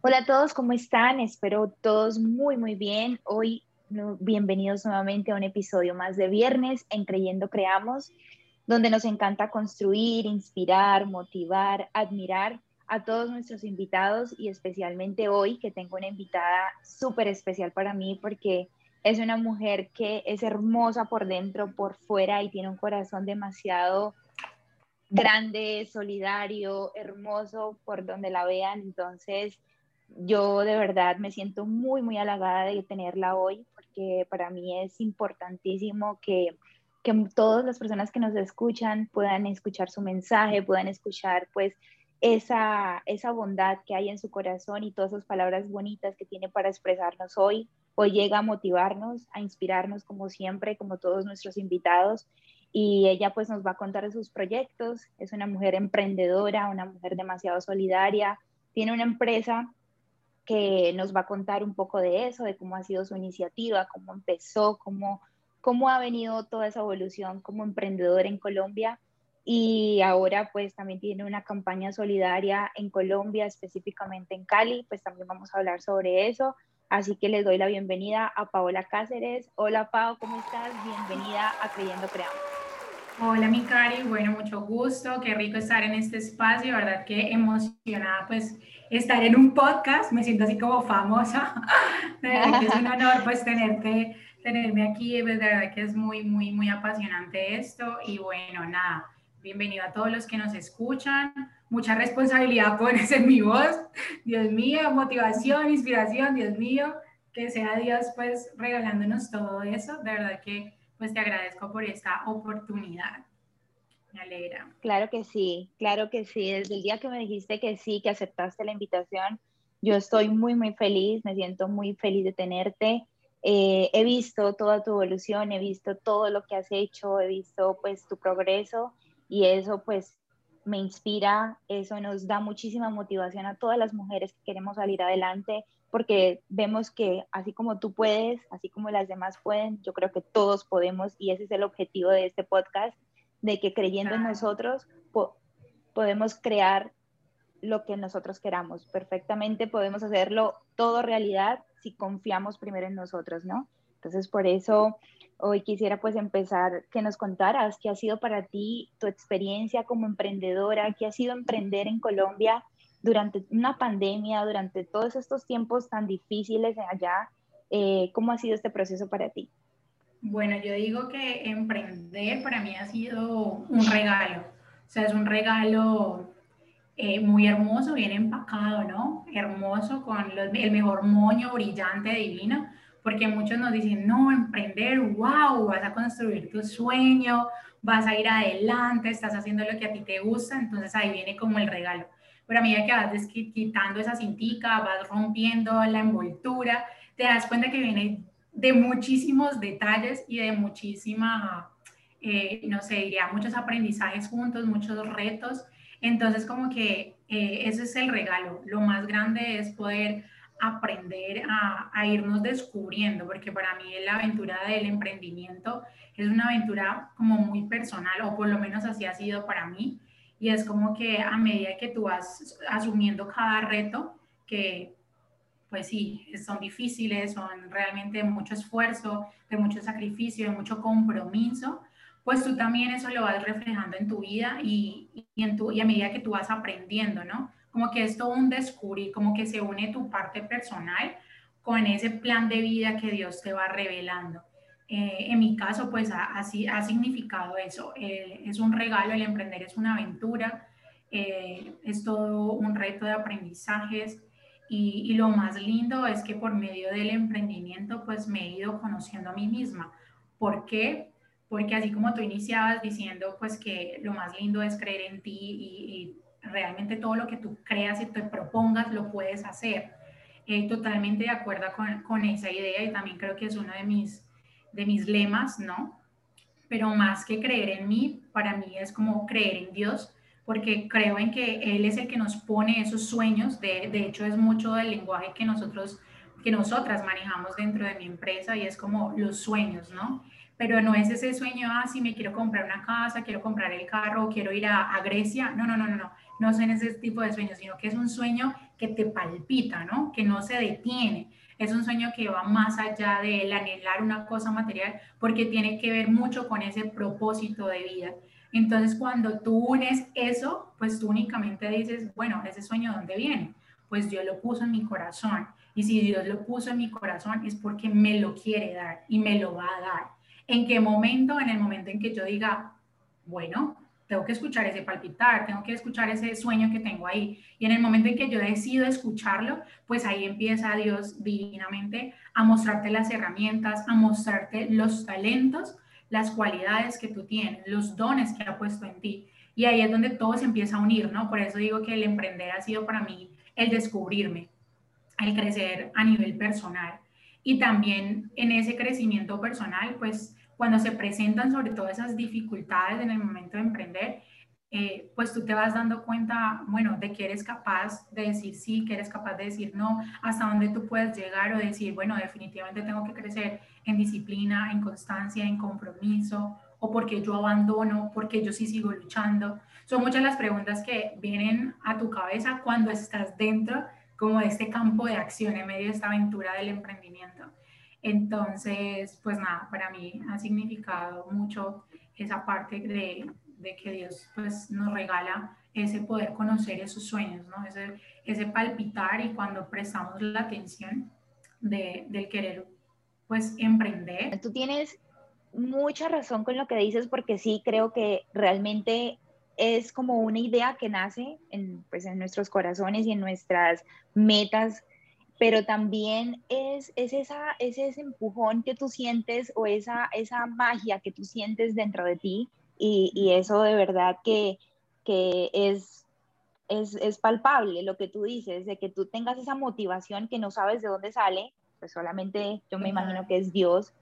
Hola a todos, ¿cómo están? Espero todos muy, muy bien. Hoy bienvenidos nuevamente a un episodio más de Viernes en Creyendo Creamos, donde nos encanta construir, inspirar, motivar, admirar a todos nuestros invitados y especialmente hoy que tengo una invitada súper especial para mí porque es una mujer que es hermosa por dentro, por fuera y tiene un corazón demasiado grande, solidario, hermoso por donde la vean. Entonces, yo de verdad me siento muy, muy halagada de tenerla hoy, porque para mí es importantísimo que, que todas las personas que nos escuchan puedan escuchar su mensaje, puedan escuchar pues esa, esa bondad que hay en su corazón y todas esas palabras bonitas que tiene para expresarnos hoy. Hoy llega a motivarnos, a inspirarnos como siempre, como todos nuestros invitados. Y ella pues nos va a contar de sus proyectos. Es una mujer emprendedora, una mujer demasiado solidaria. Tiene una empresa que nos va a contar un poco de eso, de cómo ha sido su iniciativa, cómo empezó, cómo, cómo ha venido toda esa evolución como emprendedora en Colombia. Y ahora pues también tiene una campaña solidaria en Colombia, específicamente en Cali, pues también vamos a hablar sobre eso. Así que les doy la bienvenida a Paola Cáceres. Hola Pao, ¿cómo estás? Bienvenida a Creyendo Creamos. Hola mi Cari, bueno, mucho gusto, qué rico estar en este espacio, verdad que emocionada pues estar en un podcast, me siento así como famosa, es un honor pues tenerte, tenerme aquí, de verdad que es muy, muy, muy apasionante esto. Y bueno, nada, bienvenido a todos los que nos escuchan, mucha responsabilidad pones en mi voz, Dios mío, motivación, inspiración, Dios mío, que sea Dios pues regalándonos todo eso, de verdad que pues te agradezco por esta oportunidad. Me alegra. Claro que sí, claro que sí. Desde el día que me dijiste que sí, que aceptaste la invitación, yo estoy muy, muy feliz, me siento muy feliz de tenerte. Eh, he visto toda tu evolución, he visto todo lo que has hecho, he visto pues tu progreso y eso pues me inspira, eso nos da muchísima motivación a todas las mujeres que queremos salir adelante, porque vemos que así como tú puedes, así como las demás pueden, yo creo que todos podemos y ese es el objetivo de este podcast, de que creyendo en nosotros podemos crear lo que nosotros queramos. Perfectamente podemos hacerlo todo realidad si confiamos primero en nosotros, ¿no? Entonces, por eso hoy quisiera pues empezar que nos contaras qué ha sido para ti tu experiencia como emprendedora, qué ha sido emprender en Colombia durante una pandemia, durante todos estos tiempos tan difíciles allá, eh, ¿cómo ha sido este proceso para ti? Bueno, yo digo que emprender para mí ha sido un regalo, o sea, es un regalo eh, muy hermoso, bien empacado, ¿no? Hermoso, con el mejor moño brillante, divino, porque muchos nos dicen, no, emprender, wow, vas a construir tu sueño, vas a ir adelante, estás haciendo lo que a ti te gusta, entonces ahí viene como el regalo pero a medida que vas quitando esa cintica, vas rompiendo la envoltura, te das cuenta que viene de muchísimos detalles y de muchísima, eh, no sé, diría, muchos aprendizajes juntos, muchos retos. Entonces, como que eh, ese es el regalo. Lo más grande es poder aprender a, a, irnos descubriendo, porque para mí la aventura del emprendimiento es una aventura como muy personal, o por lo menos así ha sido para mí. Y es como que a medida que tú vas asumiendo cada reto, que pues sí, son difíciles, son realmente mucho esfuerzo, de mucho sacrificio, de mucho compromiso, pues tú también eso lo vas reflejando en tu vida y, y, en tu, y a medida que tú vas aprendiendo, ¿no? Como que es todo un descubrir, como que se une tu parte personal con ese plan de vida que Dios te va revelando. Eh, en mi caso, pues así ha, significado eso. Eh, es un regalo, el emprender es una aventura, eh, es todo un reto de aprendizajes y, y, lo más lindo es que por medio del emprendimiento, pues me he ido conociendo a mí misma. ¿Por qué? Porque así como tú iniciabas diciendo, pues que lo más lindo es creer en ti y, y realmente todo lo que tú creas y te propongas lo puedes hacer. totalmente de acuerdo con, con esa idea y también creo que es uno de mis de mis lemas, ¿no? Pero más que creer en mí, para mí es como creer en Dios, porque creo en que Él es el que nos pone esos sueños, de, de hecho es mucho del lenguaje que nosotros, que nosotras manejamos dentro de mi empresa y es como los sueños, ¿no? pero no es ese sueño, ah, si me quiero comprar una casa, quiero comprar el carro, quiero ir a, a Grecia. No, no, no, no, no, no son ese tipo de sueños, sino que es un sueño que te palpita, ¿no? Que no se detiene. Es un sueño que va más allá del anhelar una cosa material, porque tiene que ver mucho con ese propósito de vida. Entonces, cuando tú unes eso, pues tú únicamente dices, bueno, ese sueño, ¿dónde viene? Pues Dios lo puso en mi corazón. Y si Dios lo puso en mi corazón es porque me lo quiere dar y me lo va a dar. ¿En qué momento? En el momento en que yo diga, bueno, tengo que escuchar ese palpitar, tengo que escuchar ese sueño que tengo ahí. Y en el momento en que yo decido escucharlo, pues ahí empieza Dios divinamente a mostrarte las herramientas, a mostrarte los talentos, las cualidades que tú tienes, los dones que ha puesto en ti. Y ahí es donde todo se empieza a unir, ¿no? Por eso digo que el emprender ha sido para mí el descubrirme, el crecer a nivel personal. Y también en ese crecimiento personal, pues cuando se presentan sobre todo esas dificultades en el momento de emprender, eh, pues tú te vas dando cuenta, bueno, de que eres capaz de decir sí, que eres capaz de decir no, hasta dónde tú puedes llegar o decir, bueno, definitivamente tengo que crecer en disciplina, en constancia, en compromiso, o porque yo abandono, porque yo sí sigo luchando. Son muchas las preguntas que vienen a tu cabeza cuando estás dentro como de este campo de acción en medio de esta aventura del emprendimiento. Entonces, pues nada, para mí ha significado mucho esa parte de, de que Dios pues nos regala ese poder conocer esos sueños, ¿no? Ese, ese palpitar y cuando prestamos la atención de, del querer pues emprender. Tú tienes mucha razón con lo que dices porque sí creo que realmente es como una idea que nace en, pues, en nuestros corazones y en nuestras metas pero también es, es, esa, es ese empujón que tú sientes o esa, esa magia que tú sientes dentro de ti y, y eso de verdad que, que es, es, es, palpable lo que tú dices, de que tú tengas esa motivación que no sabes de dónde sale, pues solamente yo me imagino que es Dios,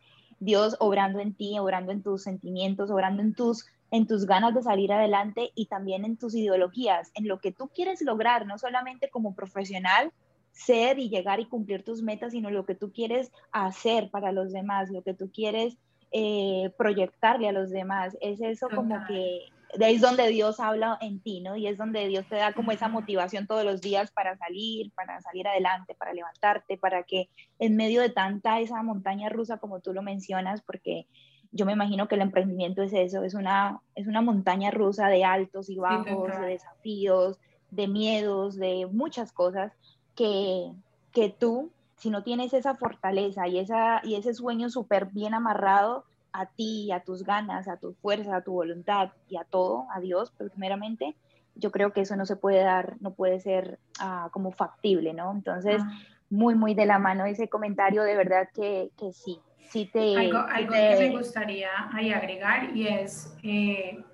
Dios obrando en ti, obrando en tus sentimientos, obrando en tus, en tus ganas de salir adelante y también en tus ideologías, en lo que tú quieres lograr, no solamente como profesional, ser y llegar y cumplir tus metas, sino lo que tú quieres hacer para los demás, lo que tú quieres eh, proyectarle a los demás. Es eso como que de ahí es donde Dios habla en ti, ¿no? Y es donde Dios te da como esa motivación todos los días para salir, para salir adelante, para levantarte, para que en medio de tanta esa montaña rusa como tú lo mencionas, porque yo me imagino que el emprendimiento es eso, es una, es una montaña rusa de altos y bajos, de desafíos, de miedos, de muchas cosas, que, que tú, si no tienes esa fortaleza y, esa, y ese sueño súper bien amarrado a ti, a tus ganas, a tu fuerza, a tu voluntad y a todo, a Dios primeramente, yo creo que eso no se puede dar, no puede ser uh, como factible, ¿no? Entonces, ah. muy, muy de la mano ese comentario, de verdad que, que sí, sí te... Algo, algo que me gustaría ahí agregar y es... Eh,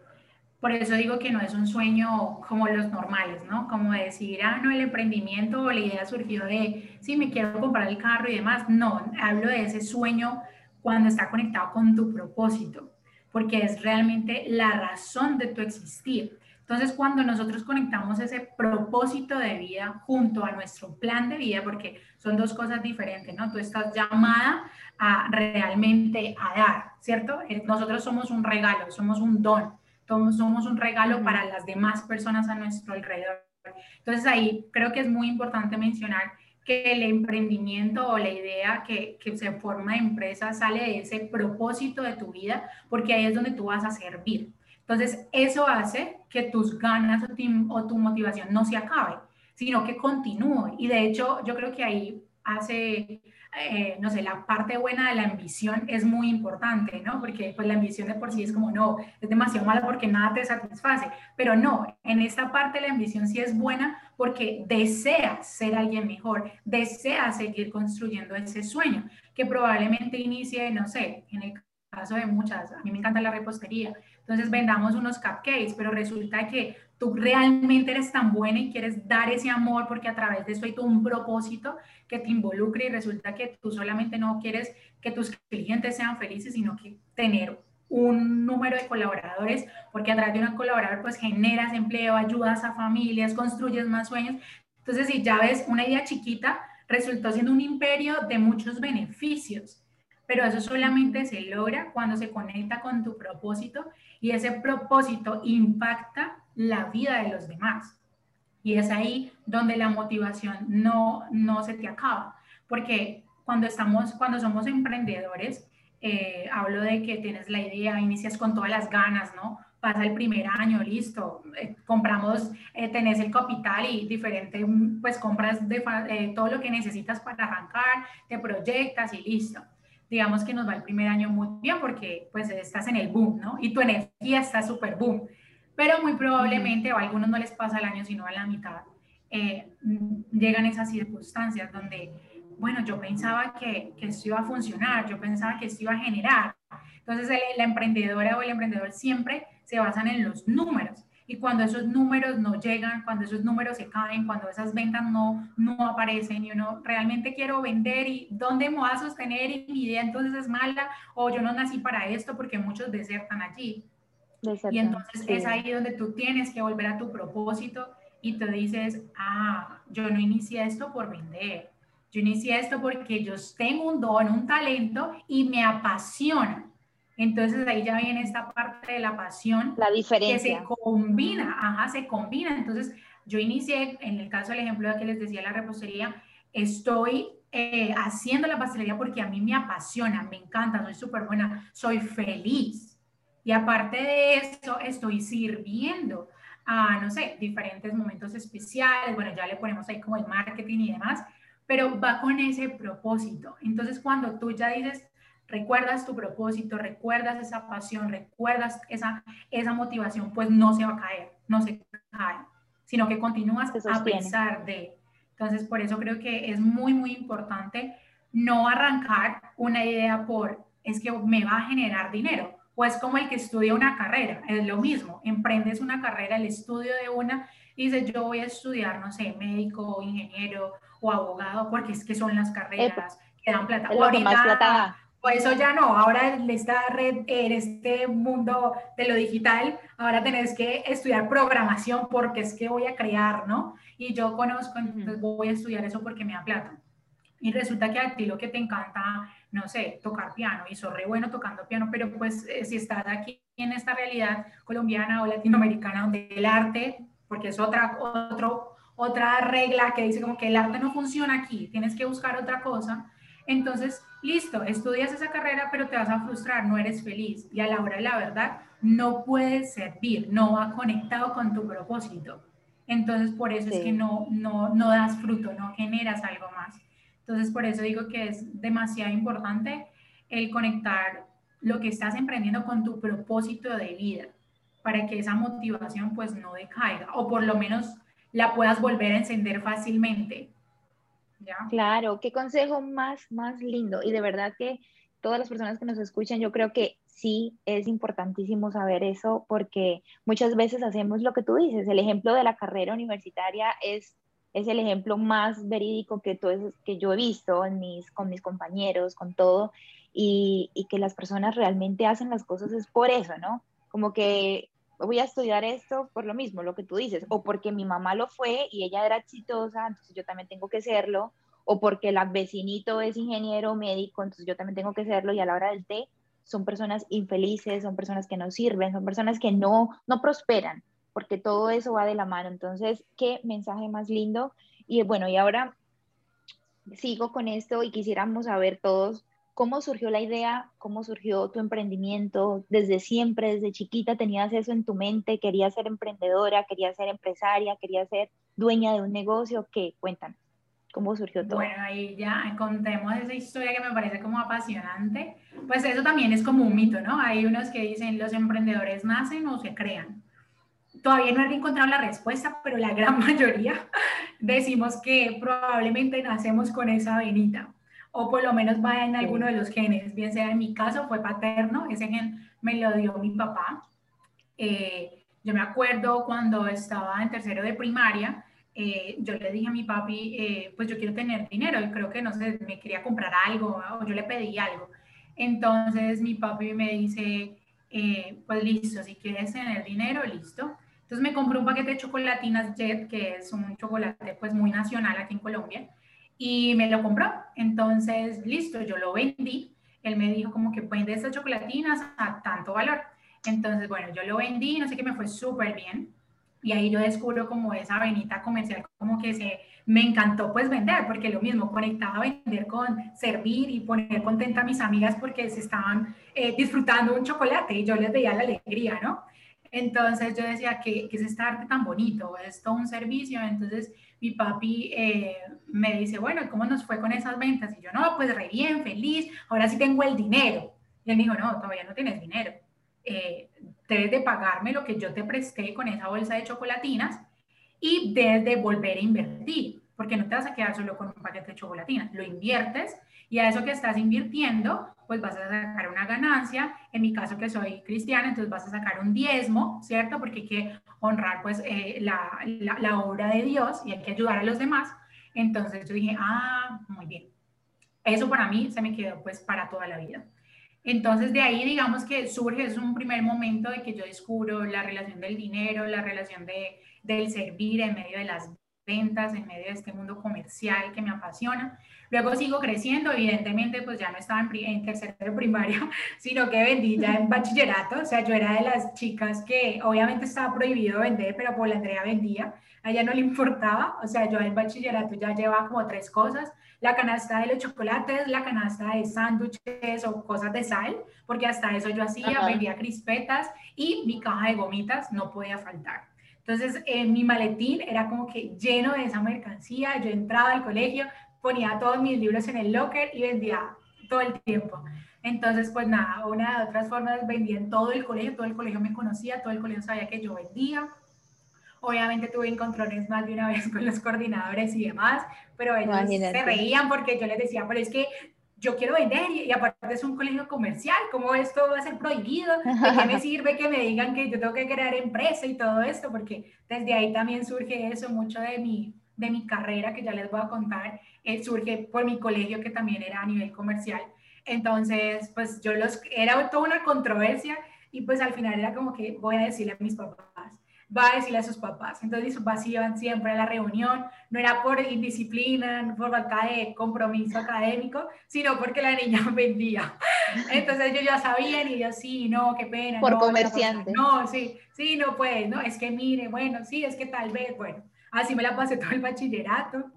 por eso digo que no es un sueño como los normales, ¿no? Como decir, ah, no, el emprendimiento o la idea surgió de, sí, me quiero comprar el carro y demás. No, hablo de ese sueño cuando está conectado con tu propósito, porque es realmente la razón de tu existir. Entonces, cuando nosotros conectamos ese propósito de vida junto a nuestro plan de vida, porque son dos cosas diferentes, ¿no? Tú estás llamada a realmente a dar, ¿cierto? Eh, nosotros somos un regalo, somos un don somos un regalo para las demás personas a nuestro alrededor. Entonces ahí creo que es muy importante mencionar que el emprendimiento o la idea que, que, se forma de empresa sale de ese propósito de tu vida, porque ahí es donde tú vas a servir. Entonces, eso hace que tus ganas o o tu motivación no se acabe, sino que continúe. Y de hecho, yo creo que ahí hace eh, no sé, la parte buena de la ambición es muy importante, ¿no? Porque pues la ambición de por sí es como, no, es demasiado mala porque nada te satisface, pero no, en esta parte la ambición sí es buena porque deseas ser alguien mejor, deseas seguir construyendo ese sueño, que probablemente inicie, no sé, en el caso de muchas, a mí me encanta la repostería, entonces vendamos unos cupcakes, pero resulta que tú realmente eres tan buena y quieres dar ese amor porque a través de eso hay un propósito que te involucre y resulta que tú solamente no quieres que tus clientes sean felices, sino que tener un número de colaboradores, porque a través de un colaborador pues generas empleo, ayudas a familias, construyes más sueños. Entonces, si ya ves, una idea chiquita resultó siendo un imperio de muchos beneficios pero eso solamente se logra cuando se conecta con tu propósito y ese propósito impacta la vida de los demás. Y es ahí donde la motivación no, no se te acaba, porque cuando, estamos, cuando somos emprendedores, eh, hablo de que tienes la idea, inicias con todas las ganas, ¿no? Pasa el primer año, listo, eh, compramos, eh, tenés el capital y diferente, pues compras de, todo lo que necesitas para arrancar, te proyectas y listo. Digamos que nos va el primer año muy bien porque pues estás en el boom, ¿no? Y tu energía está súper boom pero muy probablemente, o a algunos no les pasa el año, sino a la mitad, eh, llegan esas circunstancias donde, bueno, yo pensaba que, que, esto iba a funcionar, yo pensaba que esto iba a generar. Entonces, la emprendedora o el emprendedor siempre se basan en los números. Y cuando esos números no llegan, cuando esos números se caen, cuando esas ventas no, no aparecen y uno realmente quiero vender y dónde me voy a sostener y mi idea entonces es mala o yo no nací para esto porque muchos desertan allí. Y entonces es ahí donde tú tienes que volver a tu propósito y te dices, ah, yo no inicié esto por vender, yo inicié esto porque yo tengo un don, un talento y me apasiona. Entonces ahí ya viene esta parte de la pasión. La diferencia. Que se combina, ajá, se combina. Entonces yo inicié, en el caso del ejemplo de que les decía la repostería, estoy eh, haciendo la pastelería porque a mí me apasiona, me encanta, soy súper buena, soy feliz. Y aparte de eso, estoy sirviendo a, no sé, diferentes momentos especiales. Bueno, ya le ponemos ahí como el marketing y demás, pero va con ese propósito. Entonces, cuando tú ya dices, recuerdas tu propósito, recuerdas esa pasión, recuerdas esa, esa motivación, pues no se va a caer, no se cae, sino que continúas a pesar de. Entonces, por eso creo que es muy, muy importante no arrancar una idea por, es que me va a generar dinero pues como el que estudia una carrera, es lo mismo, emprendes una carrera, el estudio de una, y dices, yo voy a estudiar, no sé, médico, o ingeniero o abogado, porque es que son las carreras que dan plata. O ahorita, pues eso ya no, ahora en esta red, en este mundo de lo digital, ahora tenés que estudiar programación porque es que voy a crear, ¿no? Y yo conozco, entonces voy a estudiar eso porque me da plata. Y resulta que a ti lo que te encanta no sé, tocar piano y soy re bueno tocando piano, pero pues eh, si estás aquí en esta realidad colombiana o latinoamericana donde el arte, porque es otra, otro, otra regla que dice como que el arte no funciona aquí, tienes que buscar otra cosa, entonces, listo, estudias esa carrera, pero te vas a frustrar, no eres feliz y a la hora de la verdad no puedes servir, no va conectado con tu propósito. Entonces, por eso es que no, no, no das fruto, no generas algo más. Entonces, por eso digo que es demasiado importante el conectar lo que estás emprendiendo con tu propósito de vida, para que esa motivación pues no decaiga, o por lo menos la puedas volver a encender fácilmente. Claro, qué consejo más, más lindo. Y de verdad que todas las personas que nos escuchan, yo creo que sí es importantísimo saber eso porque muchas veces hacemos lo que tú dices. El ejemplo de la carrera universitaria es es el ejemplo más verídico que, todo, que yo he visto en mis, con mis compañeros, con todo, y, y, que las personas realmente hacen las cosas es por eso, ¿no? Como que voy a estudiar esto por lo mismo, lo que tú dices, o porque mi mamá lo fue y ella era exitosa, entonces yo también tengo que serlo, o porque el vecinito es ingeniero médico, entonces yo también tengo que serlo, y a la hora del té son personas infelices, son personas que no sirven, son personas que no, no prosperan, porque todo eso va de la mano. Entonces, qué mensaje más lindo. Y bueno, y ahora sigo con esto y quisiéramos saber todos cómo surgió la idea, cómo surgió tu emprendimiento. Desde siempre, desde chiquita tenías eso en tu mente, querías ser emprendedora, querías ser empresaria, querías ser dueña de un negocio. ¿Qué? Cuéntanos. ¿Cómo surgió todo? Bueno, ahí ya contemos esa historia que me parece como apasionante. Pues eso también es como un mito, ¿no? Hay unos que dicen los emprendedores nacen o se crean todavía no he encontrado la respuesta, pero la gran mayoría decimos que probablemente nacemos con esa venita, o por lo menos va en alguno de los genes, bien sea en mi caso fue paterno, ese gen me lo dio mi papá. Eh, yo me acuerdo cuando estaba en tercero de primaria, eh, yo le dije a mi papi, eh, pues yo quiero tener dinero y creo que no sé, me quería comprar algo o yo le pedí algo. Entonces mi papi me dice, pues listo, si quieres tener dinero, listo. Entonces me compré un paquete de chocolatinas Jet, que es un chocolate pues muy nacional aquí en Colombia, y me lo compró. Entonces, listo, yo lo vendí él me dijo como que vende estas chocolatinas a tanto valor. Entonces, bueno, yo lo vendí, no sé qué, me fue súper bien. Y ahí yo descubro como esa venita comercial, como que se, me encantó pues vender, porque lo mismo, conectaba a vender con servir y poner contenta a mis amigas porque se estaban eh, disfrutando un chocolate y yo les veía la alegría, ¿no? Entonces yo decía, que es este arte tan bonito? Es todo un servicio. Entonces mi papi eh, me dice, bueno, ¿cómo nos fue con esas ventas? Y yo, no, pues re bien, feliz, ahora sí tengo el dinero. Y él me dijo, no, todavía no tienes dinero. Eh, debes de pagarme lo que yo te presté con esa bolsa de chocolatinas y debes de volver a invertir, porque no te vas a quedar solo con un paquete de chocolatinas, lo inviertes y a eso que estás invirtiendo, pues vas a sacar una ganancia. En mi caso que soy cristiana, entonces vas a sacar un diezmo, ¿cierto? Porque hay que honrar pues eh, la, la, obra de Dios y hay que ayudar a los demás. Entonces yo dije, ah, muy bien. Eso para mí se me quedó pues para toda la vida. Entonces de ahí digamos que surge, es un primer momento de que yo descubro la relación del dinero, la relación de, del servir en medio de las ventas, en medio de este mundo comercial que me apasiona. Luego sigo creciendo, evidentemente, pues ya no estaba en, en tercero de primaria, sino que vendí ya en bachillerato. O sea, yo era de las chicas que obviamente estaba prohibido vender, pero por la Andrea vendía. A ella no le importaba. O sea, yo en bachillerato ya llevaba como tres cosas. La canasta de los chocolates, la canasta de sándwiches o cosas de sal, porque hasta eso yo hacía, vendía crispetas y mi caja de gomitas no podía faltar. Entonces, en mi maletín era como que lleno de esa mercancía. Yo entraba al colegio, ponía todos mis libros en el locker y vendía todo el tiempo. Entonces, pues nada, una de otras formas vendía en todo el colegio, todo el colegio me conocía, todo el colegio sabía que yo vendía. Obviamente tuve encontrones más de una vez con los coordinadores y demás, pero ellos se reían porque yo les decía, pero es que yo quiero vender y, aparte es un colegio comercial, ¿cómo esto va a ser prohibido? ¿De qué me sirve que me digan que yo tengo que crear empresa y todo esto? Porque desde ahí también surge eso, mucho de mi, de mi carrera que ya les voy a contar, eh, surge por mi colegio que también era a nivel comercial. Entonces, pues yo los, era toda una controversia y pues al final era como que voy a decirle a mis papás, va a decirle a sus papás. Entonces sus papás iban siempre a la reunión, no era por indisciplina, no por falta de compromiso académico, sino porque la niña vendía. Entonces ellos ya sabían y yo, sí, no, qué pena. Por comerciante. No, sí, sí, no pues, no, es que mire, bueno, sí, es que tal vez, bueno. Así me la pasé todo el bachillerato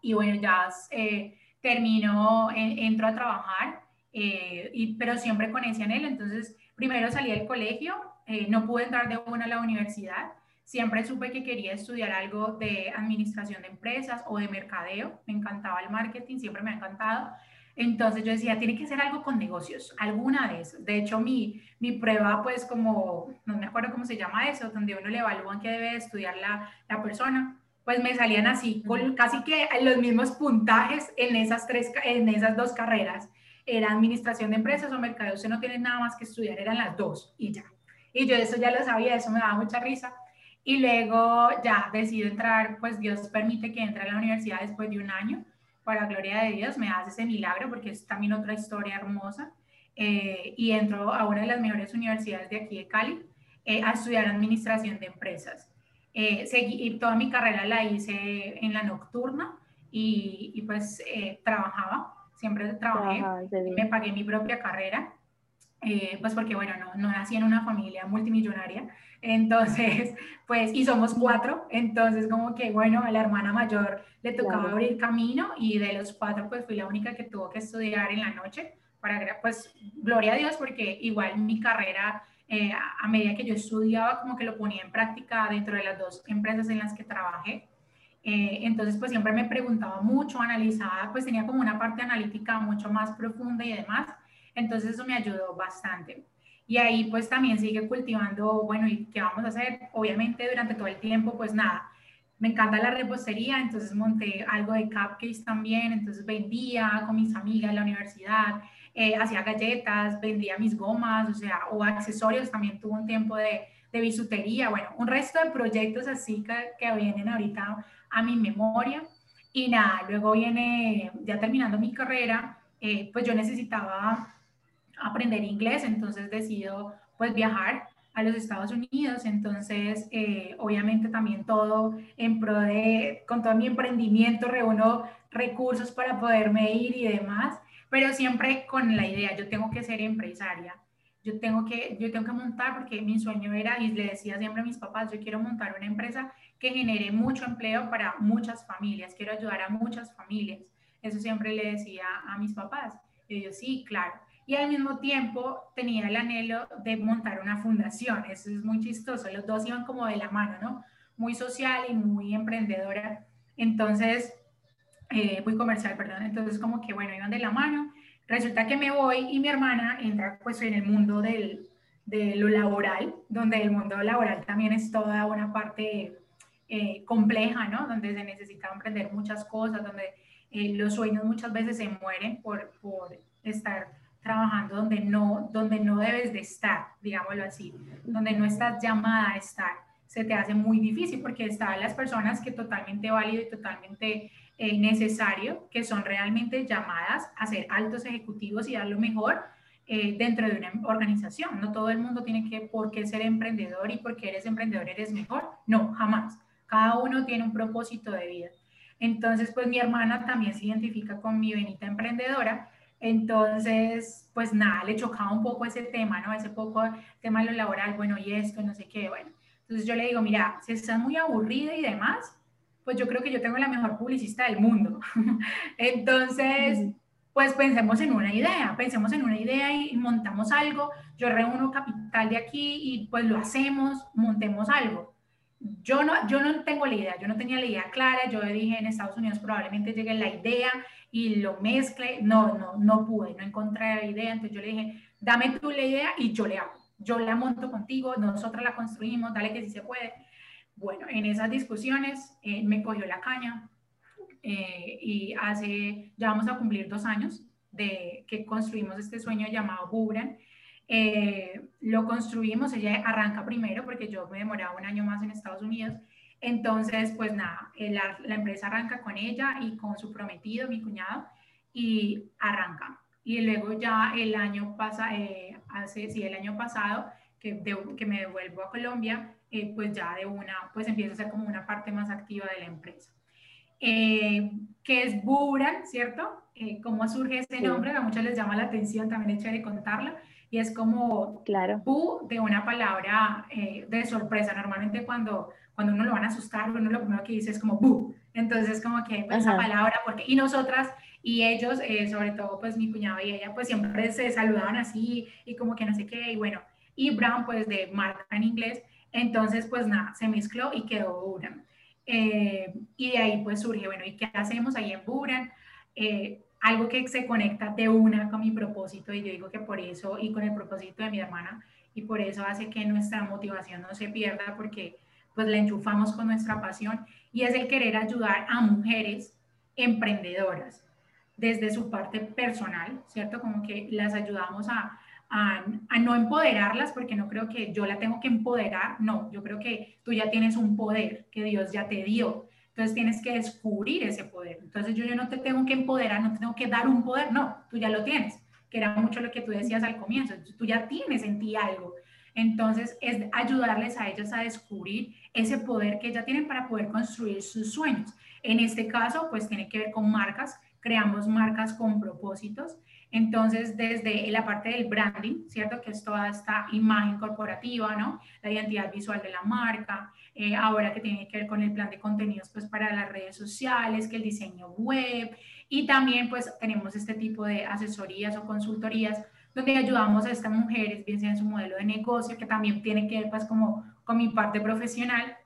y bueno, ya eh, terminó, entro a trabajar, eh, y, pero siempre con ese anhelo. Entonces, primero salí del colegio, eh, no pude entrar de una a la universidad. Siempre supe que quería estudiar algo de administración de empresas o de mercadeo. Me encantaba el marketing, siempre me ha encantado. Entonces yo decía, tiene que ser algo con negocios, alguna de esas. De hecho, mi, mi prueba, pues como, no me acuerdo cómo se llama eso, donde uno le evalúan qué debe estudiar la, la persona, pues me salían así, con casi que los mismos puntajes en esas, tres, en esas dos carreras. Era administración de empresas o mercadeo, usted no tiene nada más que estudiar, eran las dos y ya. Y yo eso ya lo sabía, eso me daba mucha risa. Y luego ya decido entrar, pues Dios permite que entre a la universidad después de un año para gloria de Dios, me hace ese milagro porque es también otra historia hermosa. Eh, y entro a una de las mejores universidades de aquí de Cali eh, a estudiar administración de empresas. Eh, seguí, toda mi carrera la hice en la nocturna y, y pues trabajaba, siempre trabajé, me pagué mi propia carrera. Pues porque, bueno, no, no nací en una familia multimillonaria, entonces, pues, y somos cuatro, entonces como que, bueno, a la hermana mayor le tocaba abrir camino y de los cuatro, pues fui la única que tuvo que estudiar en la noche, para, pues, gloria a Dios, porque igual mi carrera, eh, a medida que yo estudiaba, como que lo ponía en práctica dentro de las dos empresas en las que trabajé. Eh, entonces, pues siempre me preguntaba mucho, analizaba, pues tenía como una parte analítica mucho más profunda y demás. Entonces, eso me ayudó bastante. Y ahí pues también sigue cultivando, bueno, ¿y qué vamos a hacer? Obviamente durante todo el tiempo, pues nada, me encanta la repostería, entonces monté algo de cupcakes también, entonces vendía con mis amigas en la universidad, eh, hacía galletas, vendía mis gomas, o sea, o accesorios, también tuve un tiempo de, de bisutería, bueno, un resto de proyectos así que, que vienen ahorita a mi memoria. Y nada, luego viene, ya terminando mi carrera, eh, pues yo necesitaba aprender inglés, entonces decido pues viajar a los Estados Unidos, entonces eh, obviamente también todo en pro de, con todo mi emprendimiento reúno recursos para poderme ir y demás, pero siempre con la idea, yo tengo que ser empresaria, yo tengo que, yo tengo que montar, porque mi sueño era, y le decía siempre a mis papás, yo quiero montar una empresa que genere mucho empleo para muchas familias, quiero ayudar a muchas familias. Eso siempre le decía a mis papás. Y yo, sí, claro. Y al mismo tiempo tenía el anhelo de montar una fundación. Eso es muy chistoso. Los dos iban como de la mano, ¿no? Muy social y muy emprendedora. Entonces, eh, muy comercial, perdón. Entonces, como que, bueno, iban de la mano. Resulta que me voy y mi hermana entra pues en el mundo del, de lo laboral, donde el mundo laboral también es toda una parte eh, compleja, ¿no? Donde se necesita emprender muchas cosas, donde eh, los sueños muchas veces se mueren por, por estar trabajando donde no, donde no debes de estar, digámoslo así, donde no estás llamada a estar. Se te hace muy difícil porque están las personas que totalmente válido y totalmente eh, necesario, que son realmente llamadas a ser altos ejecutivos y dar lo mejor eh, dentro de una organización. No todo el mundo tiene que, por qué ser emprendedor y porque eres emprendedor eres mejor. No, jamás. Cada uno tiene un propósito de vida. Entonces, pues mi hermana también se identifica con mi venita emprendedora. Entonces, pues nada, le chocaba un poco ese tema, ¿no? Ese poco tema de lo laboral, bueno, y esto, no sé qué, bueno. Entonces yo le digo, mira, si estás muy aburrida y demás, pues yo creo que yo tengo la mejor publicista del mundo. Entonces, pues pensemos en una idea, pensemos en una idea y montamos algo. Yo reúno capital de aquí y pues lo hacemos, montemos algo. Yo no, yo no tengo la idea, yo no tenía la idea clara, yo dije en Estados Unidos probablemente llegue la idea y lo mezcle, no, no, no pude, no encontré la idea, entonces yo le dije, dame tú la idea y yo le hago, yo la monto contigo, nosotras la construimos, dale que sí se puede. Bueno, en esas discusiones eh, me cogió la caña eh, y hace, ya vamos a cumplir dos años de que construimos este sueño llamado Bubran. Eh, lo construimos, ella arranca primero porque yo me demoraba un año más en Estados Unidos. Entonces, pues nada, la, la empresa arranca con ella y con su prometido, mi cuñado, y arranca. Y luego ya el año pasa, hace, sí, el año pasado, que, que me devuelvo a Colombia, eh, pues ya de una, pues empieza a ser como una parte más activa de la empresa. Eh, que es Buran, ¿cierto? Eh, ¿Cómo surge ese nombre? A muchos les llama la atención, también hecho de contarlo, y es como claro. Bu de una palabra de sorpresa. Normalmente cuando, cuando uno lo van a asustar, uno lo primero que dice es como Bu. Entonces, como que pues, esa palabra, porque, y nosotras y ellos, sobre todo pues mi cuñado y ella, pues siempre se saludaban así y como que no sé qué, y bueno, y Brown pues de marca en inglés, entonces, pues nada, se mezcló y quedó Buran. Eh, y de ahí pues surge, bueno, ¿y qué hacemos ahí en Buran? Eh, algo que se conecta de una con mi propósito y yo digo que por eso y con el propósito de mi hermana y por eso hace que nuestra motivación no se pierda porque pues la enchufamos con nuestra pasión y es el querer ayudar a mujeres emprendedoras desde su parte personal, ¿cierto? Como que las ayudamos a, a, no empoderarlas, porque no creo que yo la tengo que empoderar, no, yo creo que tú ya tienes un poder que Dios ya te dio, entonces tienes que descubrir ese poder. Entonces yo, yo no te tengo que empoderar, no te tengo que dar un poder, no, tú ya lo tienes, que era mucho lo que tú decías al comienzo, tú ya tienes en ti algo. Entonces es ayudarles a ellas a descubrir ese poder que ya tienen para poder construir sus sueños. En este caso, pues tiene que ver con marcas, creamos marcas con propósitos entonces, desde la parte del branding, ¿cierto? Que es toda esta imagen corporativa, ¿no? La identidad visual de la marca, eh, ahora que tiene que ver con el plan de contenidos, pues para las redes sociales, que el diseño web, y también pues tenemos este tipo de asesorías o consultorías donde ayudamos a estas mujeres, bien sea en su modelo de negocio, que también tiene que ver pues como con mi parte profesional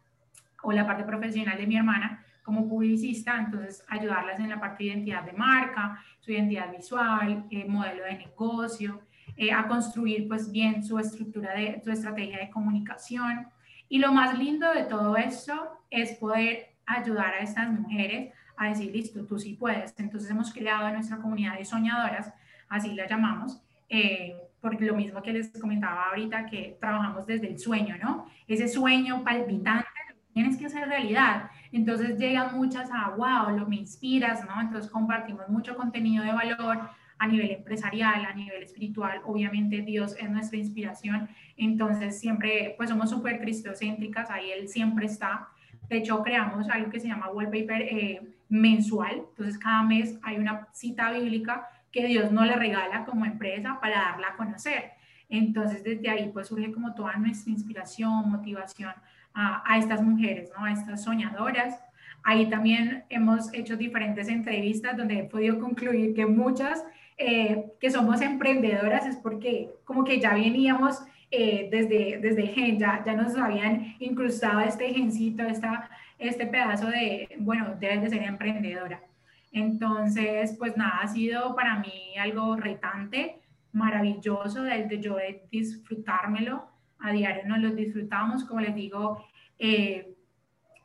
o la parte profesional de mi hermana, como publicista, entonces ayudarlas en la parte de identidad de marca, su identidad visual, eh, modelo de negocio, eh, a construir pues bien su estructura de su estrategia de comunicación. Y lo más lindo de todo esto es poder ayudar a estas mujeres a decir, listo, tú sí puedes. Entonces hemos creado nuestra comunidad de soñadoras, así la llamamos, eh, porque lo mismo que les comentaba ahorita, que trabajamos desde el sueño, ¿no? Ese sueño palpitante, tienes que hacer realidad. Entonces llegan muchas a, wow, lo me inspiras, ¿no? Entonces compartimos mucho contenido de valor a nivel empresarial, a nivel espiritual. Obviamente Dios es nuestra inspiración. Entonces siempre, pues somos súper cristocéntricas, ahí Él siempre está. De hecho, creamos algo que se llama wallpaper eh, mensual. Entonces cada mes hay una cita bíblica que Dios no le regala como empresa para darla a conocer. Entonces, desde ahí pues surge como toda nuestra inspiración, motivación a, estas mujeres, ¿no? A estas soñadoras. Ahí también hemos hecho diferentes entrevistas donde he podido concluir que muchas eh, que somos emprendedoras es porque como que ya veníamos eh, desde, desde gen, ya, ya nos habían incrustado este gencito, esta, este pedazo de, bueno, debes de ser emprendedora. Entonces, pues nada, ha sido para mí algo retante, maravilloso, de, de yo de disfrutármelo. A diario nos lo disfrutamos, como les digo, eh,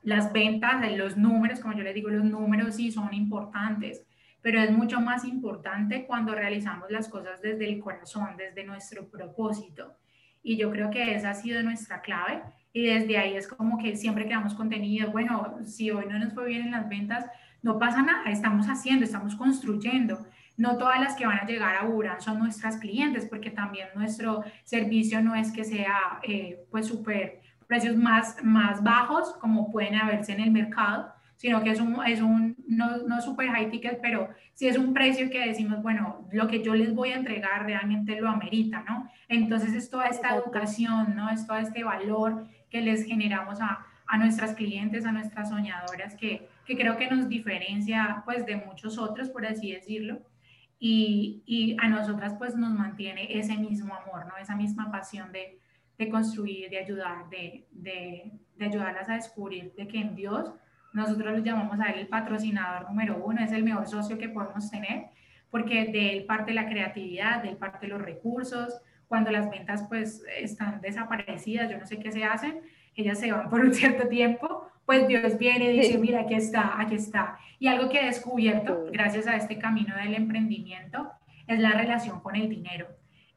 las ventas, los números, como yo les digo, los números sí son importantes, pero es mucho más importante cuando realizamos las cosas desde el corazón, desde nuestro propósito. Y yo creo que esa ha sido nuestra clave. Y desde ahí es como que siempre creamos contenido. Bueno, si hoy no nos fue bien en las ventas, no pasa nada, estamos haciendo, estamos construyendo. No todas las que van a llegar a Uran son nuestras clientes, porque también nuestro servicio no es que sea eh, pues súper precios más, más bajos como pueden haberse en el mercado, sino que es un, es un no, no super high ticket, pero sí es un precio que decimos, bueno, lo que yo les voy a entregar realmente lo amerita, ¿no? Entonces es toda esta educación, ¿no? Es todo este valor que les generamos a, a nuestras clientes, a nuestras soñadoras, que, que, creo que nos diferencia pues de muchos otros, por así decirlo, y, y a nosotras pues nos mantiene ese mismo amor, ¿no? Esa misma pasión de, de construir, de ayudar, de, de, de ayudarlas a descubrir de que en Dios nosotros lo llamamos a él el patrocinador número uno, es el mejor socio que podemos tener, porque de él parte la creatividad, de él parte los recursos. Cuando las ventas pues están desaparecidas, yo no sé qué se hacen, ellas se van por un cierto tiempo, pues Dios viene y dice, mira, aquí está, aquí está. Y algo que he descubierto gracias a este camino del emprendimiento es la relación con el dinero.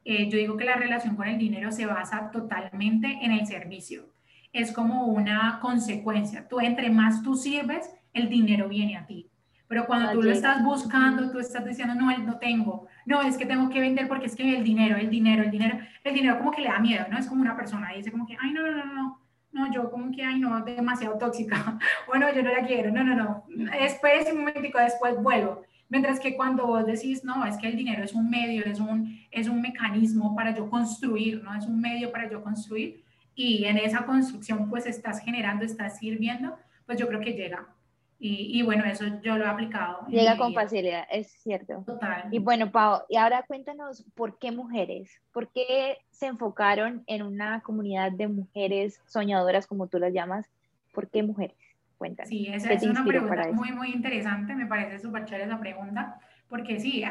Eh, yo digo que la relación con el dinero se basa totalmente en el servicio es como una consecuencia. Tú entre más tú sirves, el dinero viene a ti. Pero cuando tú lo estás buscando, tú estás diciendo, no, no tengo, no, es que tengo que vender porque es que el dinero, el dinero, el dinero, el dinero como que le da miedo, ¿no? Es como una persona, dice como que, ay, no, no, no, no, no, yo como que, ay, no, demasiado tóxica, bueno, yo no la quiero, no, no, no, después, un momentico después vuelvo. Mientras que cuando vos decís, no, es que el dinero es un medio, es un, es un mecanismo para yo construir, ¿no? Es un medio para yo construir, y en esa construcción pues estás generando, estás sirviendo, pues yo creo que llega. Y, y bueno, eso yo lo he aplicado. Llega con facilidad, es cierto. Total. Y bueno, Pau, y ahora cuéntanos por qué mujeres, por qué se enfocaron en una comunidad de mujeres soñadoras, como tú las llamas, ¿por qué mujeres? Cuéntanos. Sí, esa es una pregunta muy, muy interesante, me parece súper chévere esa pregunta, porque sí,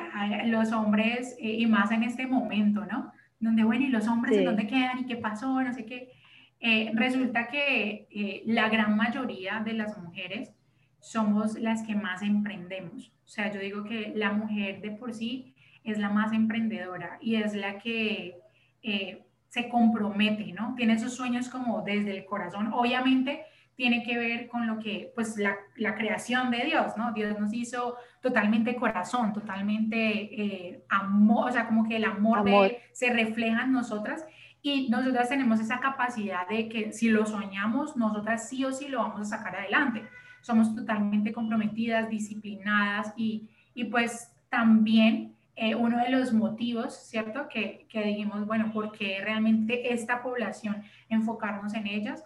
los hombres, eh, y más en este momento, ¿no? donde, bueno, ¿y los hombres en dónde quedan? ¿Y qué pasó? No sé qué. Eh, resulta que eh, la gran mayoría de las mujeres somos las que más emprendemos. O sea, yo digo que la mujer de por sí es la más emprendedora y es la que eh, se compromete, ¿no? Tiene esos sueños como desde el corazón. Obviamente tiene que ver con lo que, pues, la, la creación de Dios, ¿no? Dios nos hizo totalmente corazón, totalmente eh, amor, o sea, como que el amor, de Él se refleja en nosotras y nosotras tenemos esa capacidad de que si lo soñamos, nosotras sí o sí lo vamos a sacar adelante. Somos totalmente comprometidas, disciplinadas y, y pues también eh, uno de los motivos, ¿cierto? Que, que dijimos, bueno, porque realmente esta población enfocarnos en ellas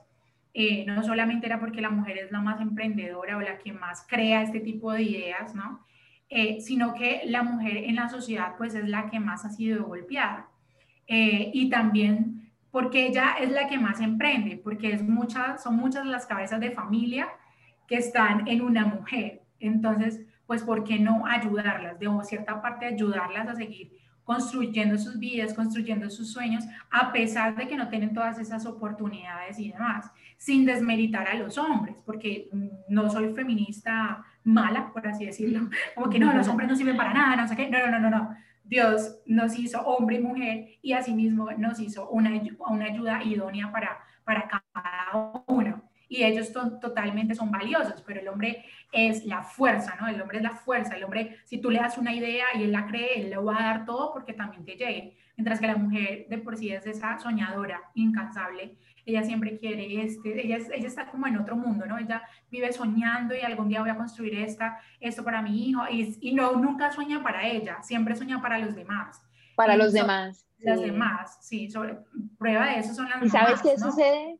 eh, no solamente era porque la mujer es la más emprendedora o la que más crea este tipo de ideas, ¿no? Eh, sino que la mujer en la sociedad pues es la que más ha sido golpeada. Eh, y también porque ella es la que más emprende, porque es mucha, son muchas las cabezas de familia que están en una mujer. Entonces, pues, ¿por qué no ayudarlas? De cierta parte, ayudarlas a seguir construyendo sus vidas, construyendo sus sueños, a pesar de que no tienen todas esas oportunidades y demás, sin desmeritar a los hombres, porque no soy feminista mala, por así decirlo, como que no, los hombres no sirven para nada, no sé qué, no, no, no, no, Dios nos hizo hombre y mujer y asimismo nos hizo una, una ayuda idónea para, para cada uno y ellos totalmente son valiosos, pero el hombre es la fuerza, ¿no? El hombre es la fuerza, el hombre, si tú le das una idea y él la cree, él le va a dar todo porque también te llegue, mientras que la mujer de por sí es esa soñadora, incansable, ella siempre quiere este, ella, ella está como en otro mundo, ¿no? Ella vive soñando y algún día voy a construir esta, esto para mi hijo y, y no, nunca sueña para ella, siempre sueña para los demás. Para los demás. Las demás, sí, sobre, prueba de eso son las ¿Y sabes qué sucede?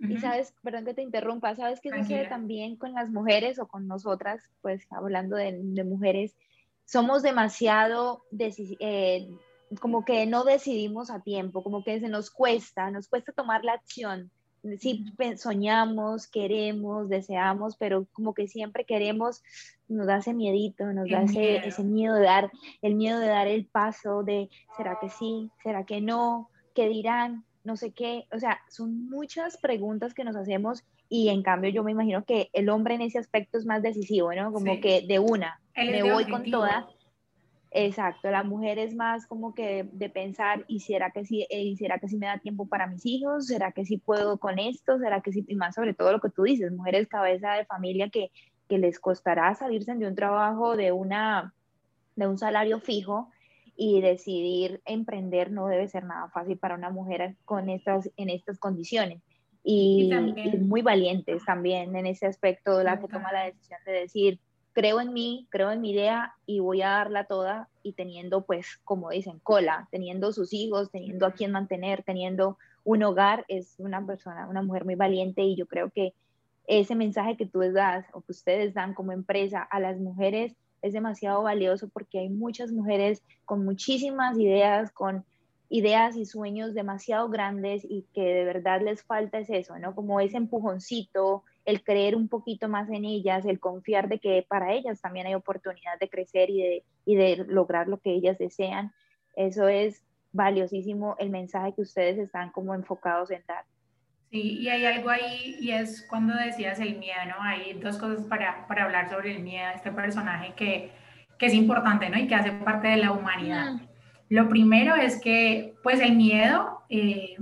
Y sabes, perdón que te interrumpa, ¿sabes qué sucede también con las mujeres o con nosotras? Pues hablando de, de mujeres, somos demasiado, eh, como que no decidimos a tiempo, como que se nos cuesta, nos cuesta tomar la acción. Sí, soñamos, queremos, deseamos, pero como que siempre queremos, nos da ese miedito, nos da ese, ese, miedo de dar, el miedo de dar el paso de, ¿será que sí? ¿Será que no? ¿Qué dirán? No sé qué. O sea, son muchas preguntas que nos hacemos y en cambio yo me imagino que el hombre en ese aspecto es más decisivo, ¿no? Como que de una, me voy con toda Exacto, la mujer es más como que de pensar, ¿y será que sí, eh, ¿y será que sí me da tiempo para mis hijos? ¿Será que sí puedo con esto? ¿Será que sí? Y más sobre todo lo que tú dices, mujeres cabeza de familia que, que les costará salirse de un trabajo, de, una, de un salario fijo y decidir emprender no debe ser nada fácil para una mujer con estas, en estas condiciones. Y, y muy valientes también en ese aspecto, la que toma la decisión de decir, creo en mí, creo en mi idea y voy a darla toda y teniendo pues, como dicen, cola, teniendo sus hijos, teniendo a quien mantener, teniendo un hogar, es una persona, una mujer muy valiente y yo creo que ese mensaje que tú das o que ustedes dan como empresa a las mujeres es demasiado valioso porque hay muchas mujeres con muchísimas ideas, con ideas y sueños demasiado grandes y que de verdad les falta es eso, ¿no? Como ese empujoncito, el creer un poquito más en ellas, el confiar de que para ellas también hay oportunidad de crecer y de, y de lograr lo que ellas desean. Eso es valiosísimo el mensaje que ustedes están como enfocados en dar. Sí, y hay algo ahí, y es cuando decías el miedo, ¿no? Hay dos cosas para, para hablar sobre el miedo, este personaje que, que, es importante, ¿no? Y que hace parte de la humanidad. Mm. Lo primero es que, pues, el miedo, eh,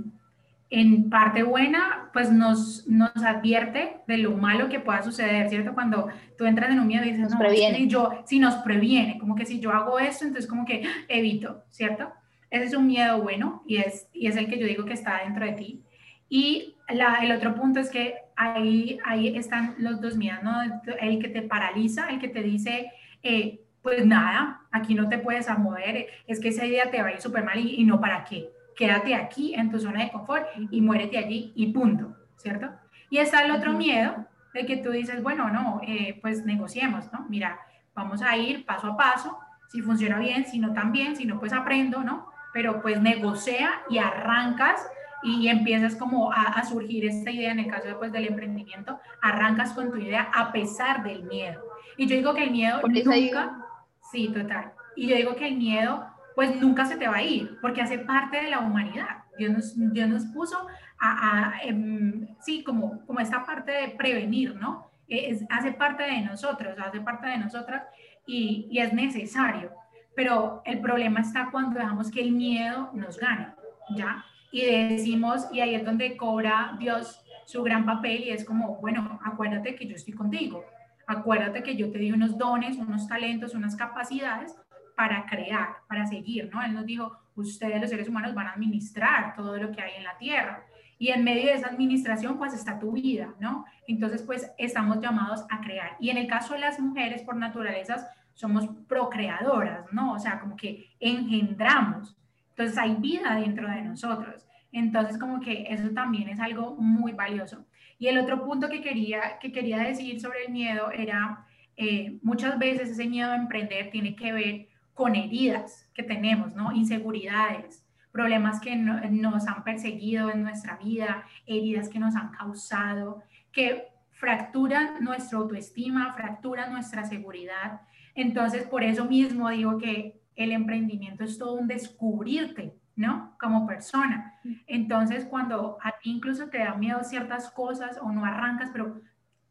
en parte buena, pues nos, nos advierte de lo malo que pueda suceder, ¿cierto? Cuando tú entras en un miedo y dices, no, previene. yo, si nos previene, como que si yo hago esto, entonces como que evito, ¿cierto? Ese es un miedo bueno y es, y es el que yo digo que está dentro de ti. Y la, el otro punto es que ahí, ahí están los dos miedos, ¿no? El que te paraliza, el que te dice, eh, pues nada, aquí no te puedes mover, es que esa idea te va a ir súper mal y, y no para qué quédate aquí en tu zona de confort y muérete allí y punto, ¿cierto? Y está el otro miedo de que tú dices, bueno, no, eh, pues negociemos, ¿no? Mira, vamos a ir paso a paso, si funciona bien, si no tan bien, si no, pues aprendo, ¿no? Pero pues negocia y arrancas y empiezas como a, surgir esta idea, en el caso después del emprendimiento, arrancas con tu idea a pesar del miedo. Y yo digo que el miedo nunca, sí, total. Y yo digo que el miedo pues nunca se te va a ir, porque hace parte de la humanidad. Dios nos, Dios nos puso a, em, sí, como, como esta parte de prevenir, ¿no? E, es, hace parte de nosotros, hace parte de nosotras y, y es necesario. Pero el problema está cuando dejamos que el miedo nos gane, ¿ya? Y decimos, y ahí es donde cobra Dios su gran papel y es como, bueno, acuérdate que yo estoy contigo, acuérdate que yo te di unos dones, unos talentos, unas capacidades para crear, para seguir, ¿no? Él nos dijo, ustedes los seres humanos van a administrar todo lo que hay en la tierra. Y en medio de esa administración, pues está tu vida, ¿no? Entonces, pues estamos llamados a crear. Y en el caso de las mujeres, por naturaleza, somos procreadoras, ¿no? O sea, como que engendramos. Entonces hay vida dentro de nosotros. Entonces, como que eso también es algo muy valioso. Y el otro punto que quería, que quería decir sobre el miedo era, eh, muchas veces ese miedo a emprender tiene que ver con heridas que tenemos, ¿no? Inseguridades, problemas que nos han perseguido en nuestra vida, heridas que nos han causado, que fracturan nuestra autoestima, fracturan nuestra seguridad. Entonces, por eso mismo digo que el emprendimiento es todo un descubrirte, ¿no? Como persona. Entonces, cuando a ti incluso te da miedo ciertas cosas o no arrancas, pero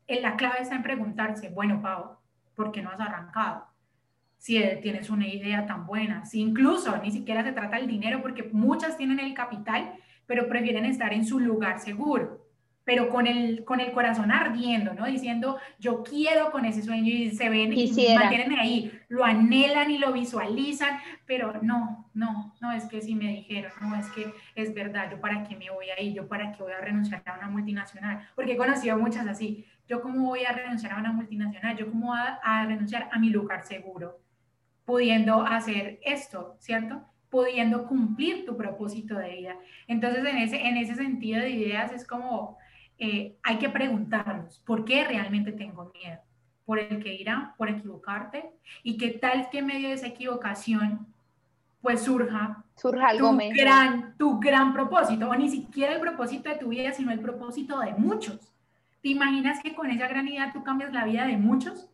la clave está en preguntarse, bueno, Pau, ¿por qué no has arrancado? si tienes una idea tan buena, si incluso ni siquiera se trata del dinero, porque muchas tienen el capital, pero prefieren estar en su lugar seguro, pero con el, con el corazón ardiendo, ¿no? Diciendo, yo quiero con ese sueño y se ven y mantienen ahí, lo anhelan y lo visualizan, pero no, no, no, es que si me dijeron, no, es que es verdad, yo para qué me voy a ir, yo para qué voy a renunciar a una multinacional, porque he conocido muchas así, yo cómo voy a renunciar a una multinacional, yo cómo voy a, a renunciar a mi lugar seguro, pudiendo hacer esto, ¿cierto? pudiendo cumplir tu propósito de vida. Entonces, en ese, en ese sentido de ideas es como, eh, hay que preguntarnos, ¿por qué realmente tengo miedo? ¿Por el que irá? ¿Por equivocarte? ¿Y qué tal que en medio de esa equivocación pues surja, surja algo tu, gran, tu gran propósito, o ni siquiera el propósito de tu vida, sino el propósito de muchos? ¿Te imaginas que con esa gran idea tú cambias la vida de muchos?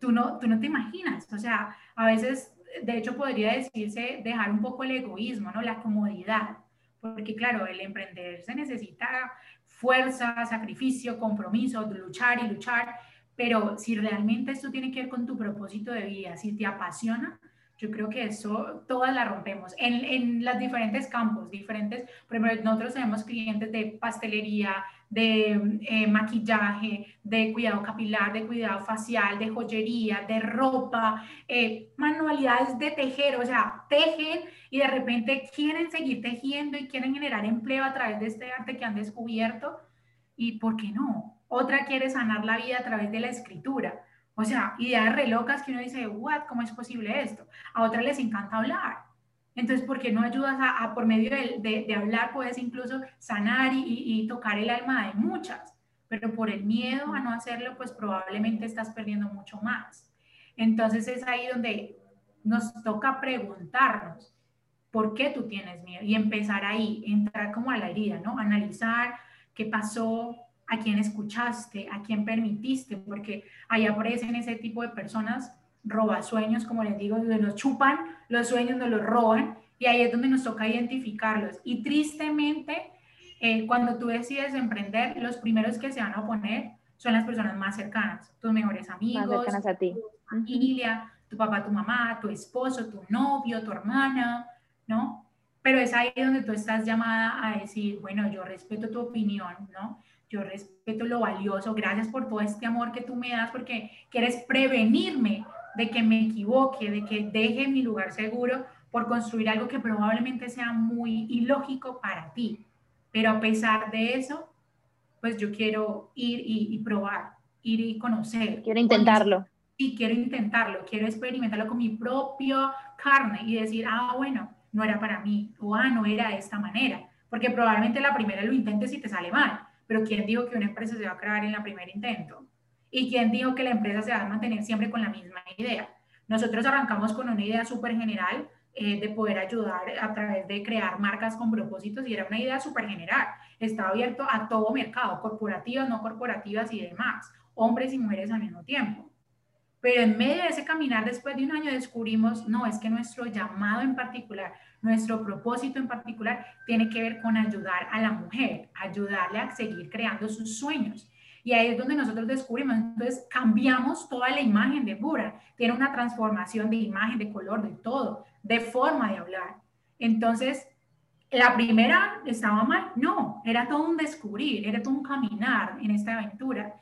Tú no, tú no te imaginas, o sea, a veces, de hecho podría decirse dejar un poco el egoísmo, ¿no? La comodidad, porque claro, el emprender se necesita fuerza, sacrificio, compromiso, luchar y luchar, pero si realmente esto tiene que ver con tu propósito de vida, si te apasiona, yo creo que eso todas la rompemos. En, en los diferentes campos, diferentes, por nosotros tenemos clientes de pastelería, de eh, maquillaje, de cuidado capilar, de cuidado facial, de joyería, de ropa, eh, manualidades de tejer, o sea, tejen y de repente quieren seguir tejiendo y quieren generar empleo a través de este arte que han descubierto. ¿Y por qué no? Otra quiere sanar la vida a través de la escritura. O sea, ideas re locas que uno dice, what, ¿cómo es posible esto? A otras les encanta hablar. Entonces, ¿por qué no ayudas a, por medio de, de, hablar, puedes incluso sanar y, y, tocar el alma de muchas? Pero por el miedo a no hacerlo, pues probablemente estás perdiendo mucho más. Entonces es ahí donde nos toca preguntarnos, ¿por qué tú tienes miedo? Y empezar ahí, entrar como a la herida, ¿no? Analizar qué pasó, a quién escuchaste, a quién permitiste, porque ahí aparecen ese tipo de personas robasueños, como les digo, donde nos chupan los sueños, nos los roban, y ahí es donde nos toca identificarlos. Y tristemente, eh, cuando tú decides emprender, los primeros que se van a oponer son las personas más cercanas, tus mejores amigos, a ti. tu familia, tu papá, tu mamá, tu esposo, tu novio, tu hermana, ¿no? Pero es ahí donde tú estás llamada a decir, bueno, yo respeto tu opinión, ¿no? Yo respeto lo valioso, gracias por todo este amor que tú me das porque quieres prevenirme de que me equivoque, de que deje mi lugar seguro por construir algo que probablemente sea muy ilógico para ti. Pero a pesar de eso, pues yo quiero ir y, probar, ir y conocer. Quiero intentarlo. Y quiero intentarlo, quiero experimentarlo con mi propia carne y decir, ah, bueno, no era para mí, o ah, no era de esta manera. Porque probablemente la primera lo intentes y te sale mal, pero ¿quién dijo que una empresa se va a crear en la primer intento? ¿Y quién dijo que la empresa se va a mantener siempre con la misma idea? Nosotros arrancamos con una idea súper general eh, de poder ayudar a través de crear marcas con propósitos y era una idea súper general. Estaba abierto a todo mercado, corporativas, no corporativas y demás, hombres y mujeres al mismo tiempo. Pero en medio de ese caminar, después de un año, descubrimos, no, es que nuestro llamado en particular, nuestro propósito en particular, tiene que ver con ayudar a la mujer, ayudarle a seguir creando sus sueños. Y ahí es donde nosotros descubrimos, entonces cambiamos toda la imagen de Bura. Tiene una transformación de imagen, de color, de todo, de forma de hablar. Entonces, la primera estaba mal, no, era todo un descubrir, era todo un caminar en esta aventura.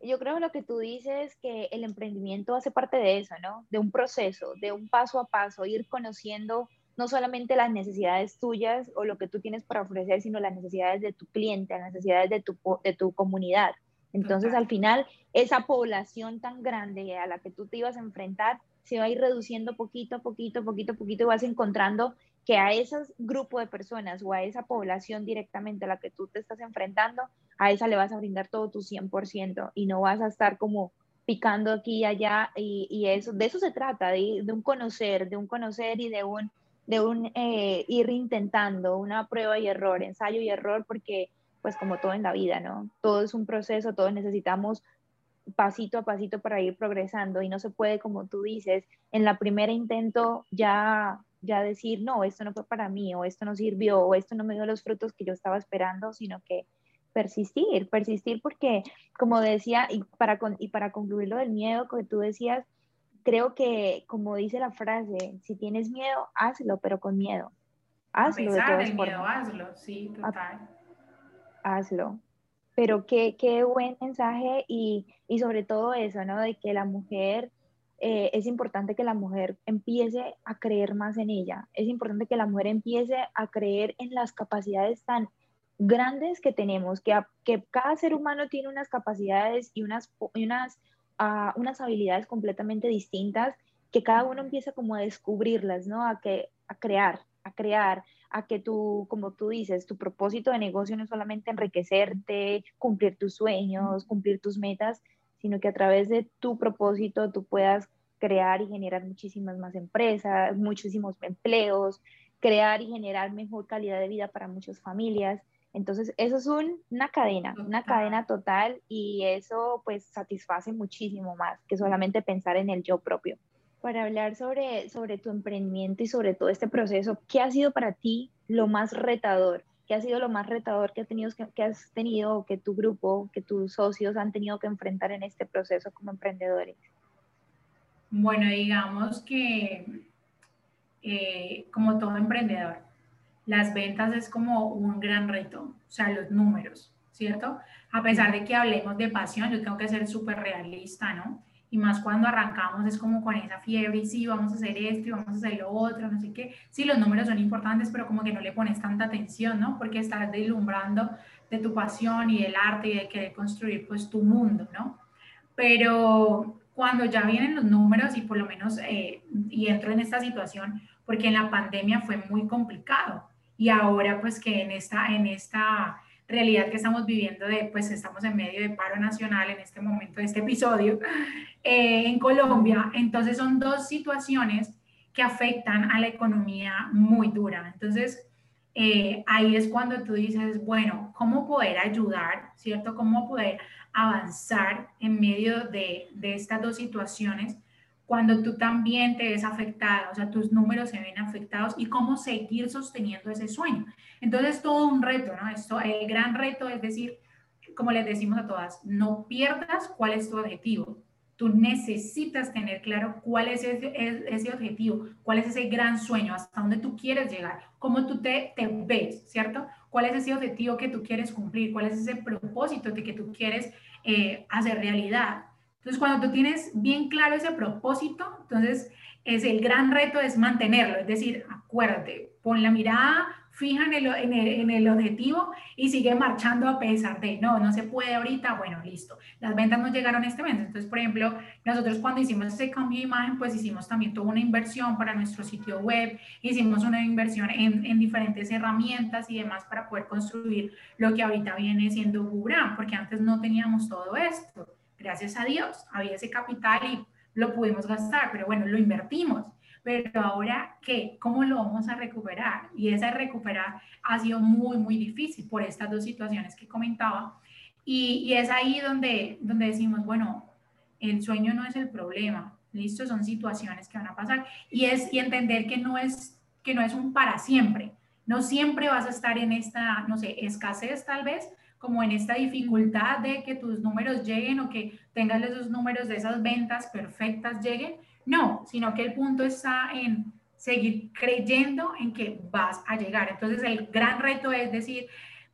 Yo creo que lo que tú dices que el emprendimiento hace parte de eso, ¿no? De un proceso, de un paso a paso, ir conociendo no solamente las necesidades tuyas o lo que tú tienes para ofrecer, sino las necesidades de tu cliente, las necesidades de tu, de tu comunidad. Entonces, al final, esa población tan grande a la que tú te ibas a enfrentar se va a ir reduciendo poquito a poquito, poquito a poquito, y vas encontrando que a ese grupo de personas o a esa población directamente a la que tú te estás enfrentando, a esa le vas a brindar todo tu 100% y no vas a estar como picando aquí y allá y, eso, de eso se trata, de, de, un conocer, de un conocer y de un de un eh, ir intentando una prueba y error, ensayo y error, porque pues como todo en la vida, ¿no? Todo es un proceso, todos necesitamos pasito a pasito para ir progresando y no se puede, como tú dices, en la primera intento ya, ya decir, no, esto no fue para mí, o esto no sirvió, o esto no me dio los frutos que yo estaba esperando, sino que persistir, persistir porque, como decía, y para, y para concluir lo del miedo que tú decías, creo que, como dice la frase, si tienes miedo, hazlo, pero con miedo. Hazlo. A pesar de del miedo, hazlo, sí, total. hazlo. Pero qué, qué buen mensaje y, y, sobre todo eso, ¿no? De que la mujer, eh, es importante que la mujer empiece a creer más en ella. Es importante que la mujer empiece a creer en las capacidades tan grandes que tenemos, que, que cada ser humano tiene unas capacidades y unas, y unas, uh, unas habilidades completamente distintas, que cada uno empieza como a descubrirlas, ¿no? A, que, a crear, a crear, a que tú, como tú dices, tu propósito de negocio no es solamente enriquecerte, cumplir tus sueños, cumplir tus metas, sino que a través de tu propósito tú puedas crear y generar muchísimas más empresas, muchísimos empleos, crear y generar mejor calidad de vida para muchas familias. Entonces, eso es una cadena, una cadena total y eso pues satisface muchísimo más que solamente pensar en el yo propio para hablar sobre, sobre tu emprendimiento y sobre todo este proceso. ¿Qué ha sido para ti lo más retador? ¿Qué ha sido lo más retador que, has tenido, que, has tenido, que tu grupo, que tus socios han tenido que enfrentar en este proceso como emprendedores? Bueno, digamos que eh, como todo emprendedor, las ventas es como un gran reto, o sea, los números, ¿cierto? A pesar de que hablemos de pasión, yo tengo que ser súper realista, ¿no? y más cuando arrancamos es como con esa fiebre y sí, vamos a hacer esto y vamos a hacer lo otro, no sé qué. Sí, los números son importantes, pero como que no le pones tanta atención, ¿no? Porque estás deslumbrando de tu pasión y del arte y de querer construir pues tu mundo, ¿no? Pero cuando ya vienen los números y por lo menos, eh, y entro en esta situación, porque en la pandemia fue muy complicado y ahora pues que en esta, en esta realidad que estamos viviendo de, pues estamos en medio de paro nacional en este momento de este episodio eh, en Colombia. Entonces son dos situaciones que afectan a la economía muy dura. Entonces eh, ahí es cuando tú dices, bueno, ¿cómo poder ayudar, cierto? ¿Cómo poder avanzar en medio de, de estas dos situaciones? Cuando tú también te ves afectada, o sea, tus números se ven afectados y cómo seguir sosteniendo ese sueño. Entonces, todo un reto, ¿no? Esto, el gran reto es decir, como les decimos a todas, no pierdas cuál es tu objetivo. Tú necesitas tener claro cuál es ese, ese objetivo, cuál es ese gran sueño, hasta dónde tú quieres llegar, cómo tú te, te ves, ¿cierto? ¿Cuál es ese objetivo que tú quieres cumplir? ¿Cuál es ese propósito que tú quieres eh, hacer realidad? Entonces, cuando tú tienes bien claro ese propósito, entonces es el gran reto es mantenerlo, es decir, acuérdate, pon la mirada fija en el, en, el, objetivo y sigue marchando a pesar de, no, no se puede ahorita, bueno, listo, las ventas no llegaron este mes. Entonces, por ejemplo, nosotros cuando hicimos ese cambio de imagen, pues hicimos también toda una inversión para nuestro sitio web, hicimos una inversión en, en diferentes herramientas y demás para poder construir lo que ahorita viene siendo Google, porque antes no teníamos todo esto gracias a Dios, había ese capital y lo pudimos gastar, pero bueno, lo invertimos. Pero ahora, ¿qué? ¿Cómo lo vamos a recuperar? Y esa recuperar ha sido muy, muy difícil por estas dos situaciones que comentaba. Y, y es ahí donde, donde decimos, bueno, el sueño no es el problema, listo, son situaciones que van a pasar. Y es y entender que no es, que no es un para siempre. No siempre vas a estar en esta, no sé, escasez tal vez, como en esta dificultad de que tus números lleguen o que tengas esos números de esas ventas perfectas lleguen. No, sino que el punto está en seguir creyendo en que vas a llegar. Entonces el gran reto es decir,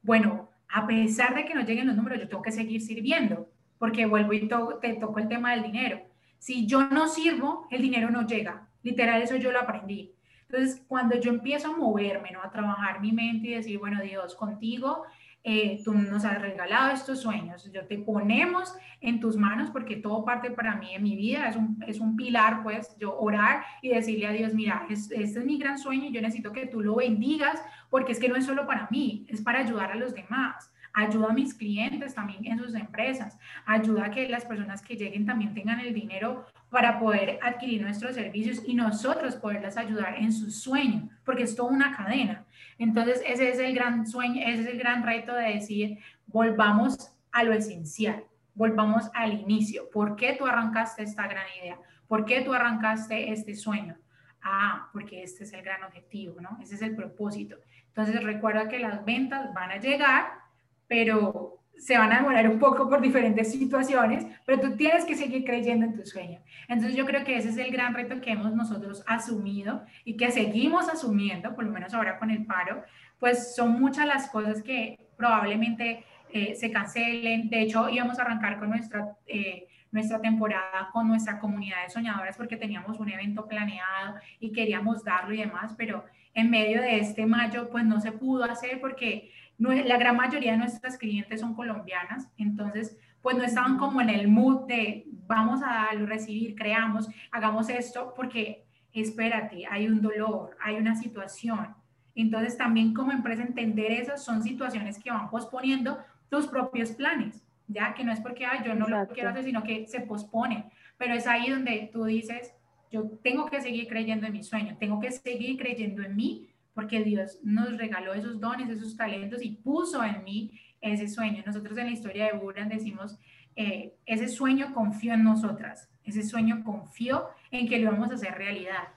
bueno, a pesar de que no lleguen los números, yo tengo que seguir sirviendo, porque vuelvo y te toco el tema del dinero. Si yo no sirvo, el dinero no llega. Literal, eso yo lo aprendí. Entonces, cuando yo empiezo a moverme, ¿no? a trabajar mi mente y decir, bueno, Dios, contigo eh, tú nos has regalado estos sueños, yo te ponemos en tus manos porque todo parte para mí en mi vida, es un, es un pilar, pues yo orar y decirle a Dios, mira, este es mi gran sueño y yo necesito que tú lo bendigas porque es que no es solo para mí, es para ayudar a los demás. Ayuda a mis clientes también en sus empresas, ayuda a que las personas que lleguen también tengan el dinero para poder adquirir nuestros servicios y nosotros poderlas ayudar en su sueño, porque es toda una cadena. Entonces, ese es el gran sueño, ese es el gran reto de decir, volvamos a lo esencial, volvamos al inicio. ¿Por qué tú arrancaste esta gran idea? ¿Por qué tú arrancaste este sueño? Ah, porque este es el gran objetivo, ¿no? Ese es el propósito. Entonces, recuerda que las ventas van a llegar, pero se van a demorar un poco por diferentes situaciones, pero tú tienes que seguir creyendo en tu sueño. Entonces yo creo que ese es el gran reto que hemos nosotros asumido y que seguimos asumiendo, por lo menos ahora con el paro, pues son muchas las cosas que probablemente eh, se cancelen. De hecho, íbamos a arrancar con nuestra, eh, nuestra temporada con nuestra comunidad de soñadoras porque teníamos un evento planeado y queríamos darlo y demás, pero en medio de este mayo pues no se pudo hacer porque la gran mayoría de nuestras clientes son colombianas, entonces pues no estaban como en el mood de vamos a darlo, recibir, creamos, hagamos esto, porque espérate, hay un dolor, hay una situación. Entonces también como empresa entender eso son situaciones que van posponiendo tus propios planes, ya que no es porque yo no lo quiero hacer, sino que se posponen. Pero es ahí donde tú dices, yo tengo que seguir creyendo en mi sueño, tengo que seguir creyendo en mí, porque Dios nos regaló esos dones, esos talentos y puso en mí ese sueño. Nosotros en la historia de Buran decimos, eh, ese sueño confió en nosotras, ese sueño confió en que lo vamos a hacer realidad.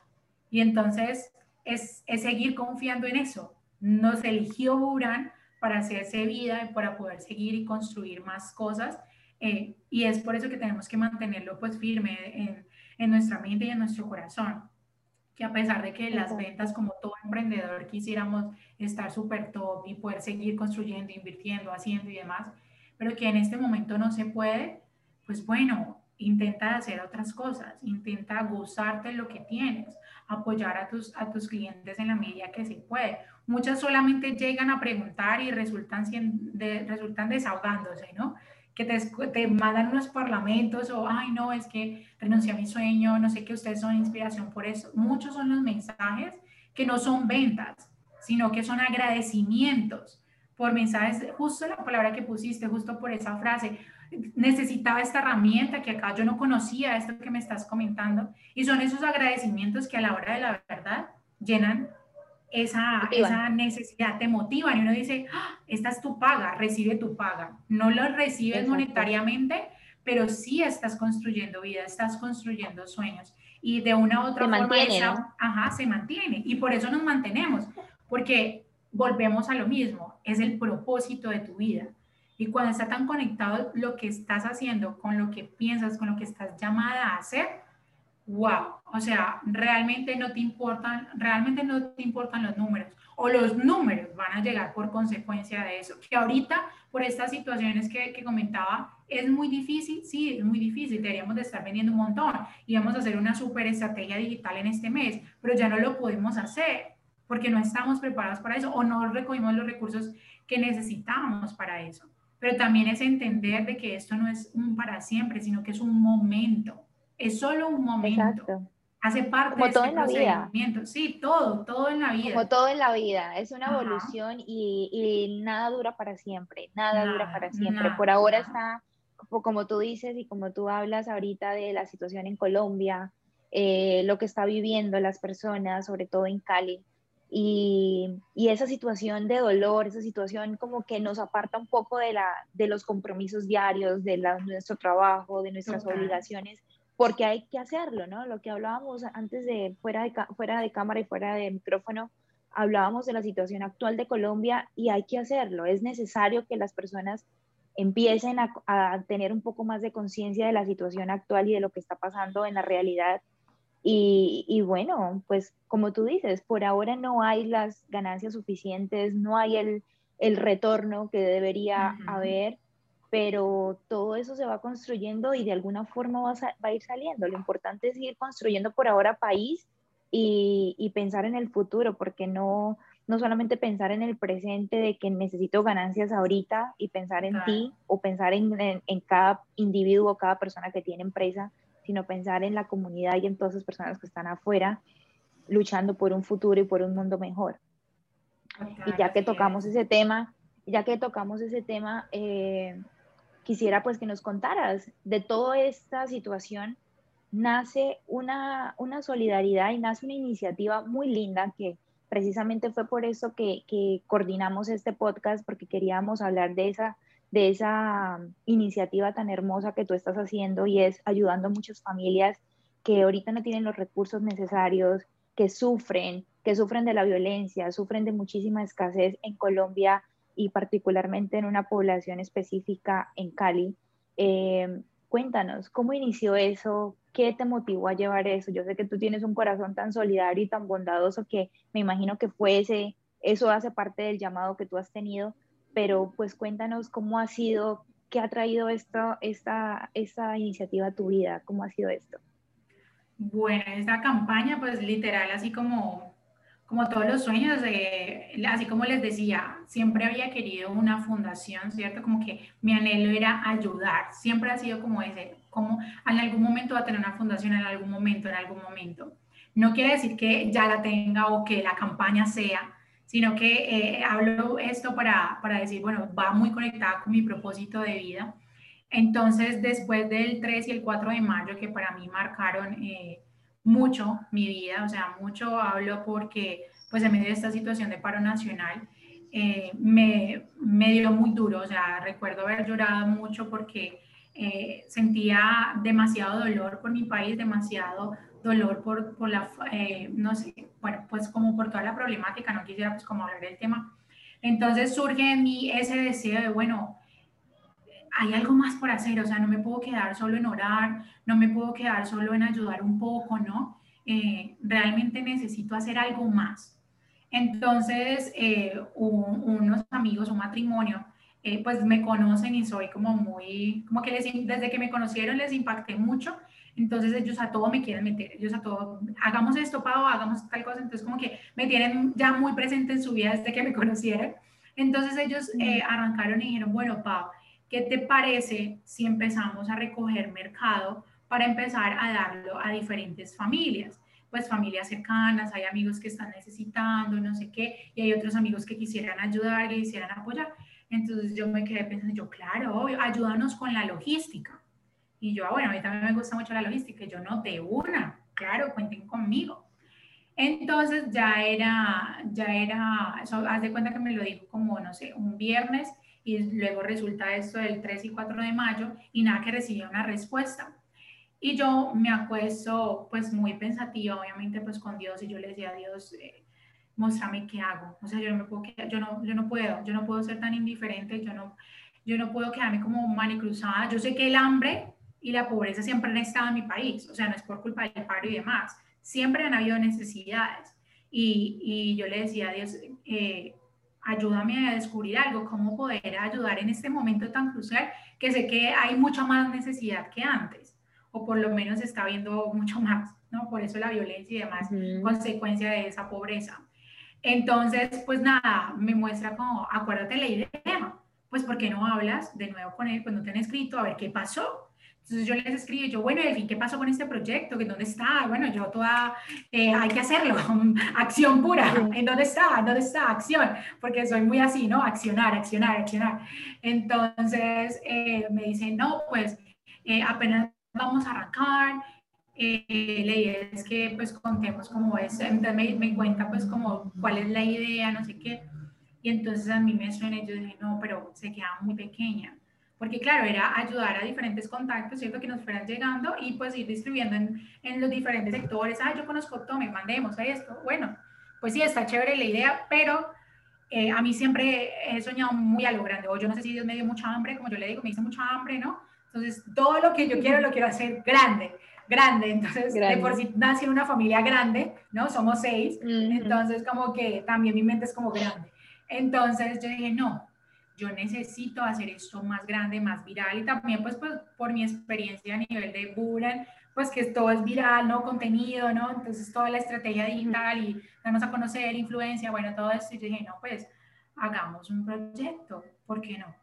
Y entonces es, es seguir confiando en eso. Nos eligió Buran para hacerse vida y para poder seguir y construir más cosas. Eh, y es por eso que tenemos que mantenerlo pues firme en, en, nuestra mente y en nuestro corazón. Que a pesar de que las ventas, como todo emprendedor, quisiéramos estar súper top y poder seguir construyendo, invirtiendo, haciendo y demás, pero que en este momento no se puede, pues bueno, intenta hacer otras cosas, intenta gozarte lo que tienes, apoyar a tus, a tus clientes en la medida que se puede. Muchas solamente llegan a preguntar y resultan, de, resultan desahogándose, ¿no? Que te, te, mandan unos parlamentos o, ay, no, es que renuncié a mi sueño, no sé que ustedes son inspiración por eso. Muchos son los mensajes que no son ventas, sino que son agradecimientos por mensajes, justo la palabra que pusiste, justo por esa frase necesitaba esta herramienta que acá yo no conocía, esto que me estás comentando, y son esos agradecimientos que a la hora de la verdad llenan esa, esa necesidad, te motivan y uno dice, ah, esta es tu paga, recibe tu paga. No lo recibes monetariamente, pero sí estás construyendo vida, estás construyendo sueños. Y de una u otra forma, ajá, se mantiene. Y por eso nos mantenemos, porque volvemos a lo mismo, es el propósito de tu vida. Y cuando está tan conectado lo que estás haciendo con lo que piensas, con lo que estás llamada a hacer, wow, o sea, realmente no te importan, realmente no te importan los números o los números van a llegar por consecuencia de eso. Que ahorita, por estas situaciones que, que comentaba, es muy difícil, sí, es muy difícil, deberíamos de estar vendiendo un montón y vamos a hacer una super estrategia digital en este mes, pero ya no lo podemos hacer porque no estamos preparados para eso o no recogimos los recursos que necesitábamos para eso pero también es entender de que esto no es un para siempre, sino que es un momento, es solo un momento. Hace parte Como de todo este en la vida. Sí, todo, todo en la vida. Como todo en la vida, es una evolución y, y, nada dura para siempre, nada, dura para siempre. Por ahora está, como tú dices y como tú hablas ahorita de la situación en Colombia, eh, lo que está viviendo las personas, sobre todo en Cali, y, esa situación de dolor, esa situación como que nos aparta un poco de, la, de los compromisos diarios, de, nuestro trabajo, de nuestras obligaciones, porque hay que hacerlo, ¿no? Lo que hablábamos antes de fuera, de, fuera de cámara y fuera de micrófono, hablábamos de la situación actual de Colombia y hay que hacerlo. Es necesario que las personas empiecen a, a tener un poco más de conciencia de la situación actual y de lo que está pasando en la realidad y, bueno, pues como tú dices, por ahora no hay las ganancias suficientes, no hay el, el retorno que debería haber, pero todo eso se va construyendo y de alguna forma va a, va a, ir saliendo. Lo importante es ir construyendo por ahora país y, y, pensar en el futuro, porque no, no solamente pensar en el presente de que necesito ganancias ahorita y pensar en ti o pensar en, en, en cada individuo, cada persona que tiene empresa, sino pensar en la comunidad y en todas esas personas que están afuera luchando por un futuro y por un mundo mejor. y ya que tocamos ese tema, ya que tocamos ese tema, eh, quisiera pues que nos contaras. De toda esta situación, nace una, una solidaridad y nace una iniciativa muy linda que precisamente fue por eso que, que coordinamos este podcast, porque queríamos hablar de esa de esa iniciativa tan hermosa que tú estás haciendo y es ayudando a muchas familias que ahorita no tienen los recursos necesarios, que sufren, que sufren de la violencia, sufren de muchísima escasez. En Colombia y particularmente en una población específica en Cali. Eh, cuéntanos, ¿cómo inició eso? ¿Qué te motivó a llevar eso? Yo sé que tú tienes un corazón tan solidario y tan bondadoso que me imagino que fue ese, eso hace parte del llamado que tú has tenido, pero pues cuéntanos cómo ha sido, qué ha traído esto, esta, esta iniciativa a tu vida, cómo ha sido esto. Bueno, esta campaña pues literal así como como todos los sueños, así como les decía, siempre había querido una fundación, ¿cierto? Como que mi anhelo era ayudar, siempre ha sido como ese, como en algún momento va a tener una fundación, en algún momento, en algún momento. No quiere decir que ya la tenga o que la campaña sea, sino que eh, hablo esto para, para decir, bueno, va muy conectada con mi propósito de vida. Entonces, después del 3 y el 4 de mayo, que para mí marcaron... Eh, mucho mi vida, o sea, mucho hablo porque pues en medio de esta situación de paro nacional eh, me, me, dio muy duro, o sea, recuerdo haber llorado mucho porque eh, sentía demasiado dolor por mi país, demasiado dolor por, por la, eh, no sé, bueno, pues como por toda la problemática, no quisiera pues como hablar del tema. Entonces surge en mí ese deseo de, bueno, hay algo más por hacer, o sea, no me puedo quedar solo en orar, no me puedo quedar solo en ayudar un poco, ¿no? Eh, realmente necesito hacer algo más. Entonces, eh, unos amigos, un matrimonio, eh, pues me conocen y soy como muy, como que desde que me conocieron les impacté mucho, entonces ellos a todo me quieren meter, ellos a todo, hagamos esto, Pau, hagamos tal cosa, entonces como que me tienen ya muy presente en su vida desde que me conocieron. Entonces ellos arrancaron y dijeron, bueno, Pau, ¿Qué te parece si empezamos a recoger mercado para empezar a darlo a diferentes familias? Pues familias cercanas, hay amigos que están necesitando, no sé qué, y hay otros amigos que quisieran ayudar, y quisieran apoyar. Entonces yo me quedé pensando, yo, claro, ayúdanos con la logística. Y yo, ah, bueno, a mí también me gusta mucho la logística, yo no, de una, claro, cuenten conmigo. Entonces ya era, ya era, eso, haz de cuenta que me lo dijo como, no sé, un viernes y luego resulta esto del 3 y 4 de mayo y nada que recibía una respuesta. Y yo me acuesto pues muy pensativa, obviamente pues con Dios y yo le decía a Dios, eh, muéstrame qué hago. O sea, yo no, me puedo, yo, no, yo no puedo, yo no puedo ser tan indiferente, yo no, yo no puedo quedarme como manicruzada. Yo sé que el hambre y la pobreza siempre han estado en mi país, o sea, no es por culpa del paro y demás, siempre han habido necesidades. Y, y yo le decía a Dios, eh, ayúdame a descubrir algo, cómo poder ayudar en este momento tan crucial que sé que hay mucha más necesidad que antes, o por lo menos está viendo mucho más, ¿no? Por eso la violencia y demás, consecuencia de esa pobreza. Entonces, pues nada, me muestra como, acuérdate la idea, pues ¿por qué no hablas de nuevo con él? Pues no te han escrito, a ver qué pasó, entonces yo les escribo, yo, bueno, fin, ¿qué pasó con este proyecto? ¿En dónde está? Bueno, yo toda, eh, hay que hacerlo, acción pura, ¿en dónde está? ¿En dónde está? Acción, porque soy muy así, ¿no? Accionar, accionar, accionar. Entonces eh, me dicen, no, pues eh, apenas vamos a arrancar, eh, la idea es que pues contemos cómo es, entonces me, me cuenta pues como cuál es la idea, no sé qué. Y entonces a mí me suena, yo dije, no, pero se queda muy pequeña porque claro, era ayudar a diferentes contactos, ¿cierto? Que nos fueran llegando y pues ir distribuyendo en, en los diferentes sectores. Ah, yo conozco Tome, mandemos esto. Bueno, pues sí, está chévere la idea, pero eh, a mí siempre he soñado muy a lo grande. O yo no sé si Dios me dio mucha hambre, como yo le digo, me hizo mucha hambre, ¿no? Entonces, todo lo que yo quiero lo quiero hacer grande, grande. Entonces, de por sí nací en una familia grande, ¿no? Somos seis. Entonces, como que también mi mente es como grande. Entonces, yo dije, no, yo necesito hacer esto más grande, más viral y también pues, pues por mi experiencia a nivel de Buran, pues que todo es viral, ¿no? Contenido, ¿no? Entonces toda la estrategia digital y darnos a conocer, influencia, bueno, todo esto. Y yo dije, no, pues hagamos un proyecto, ¿por qué no?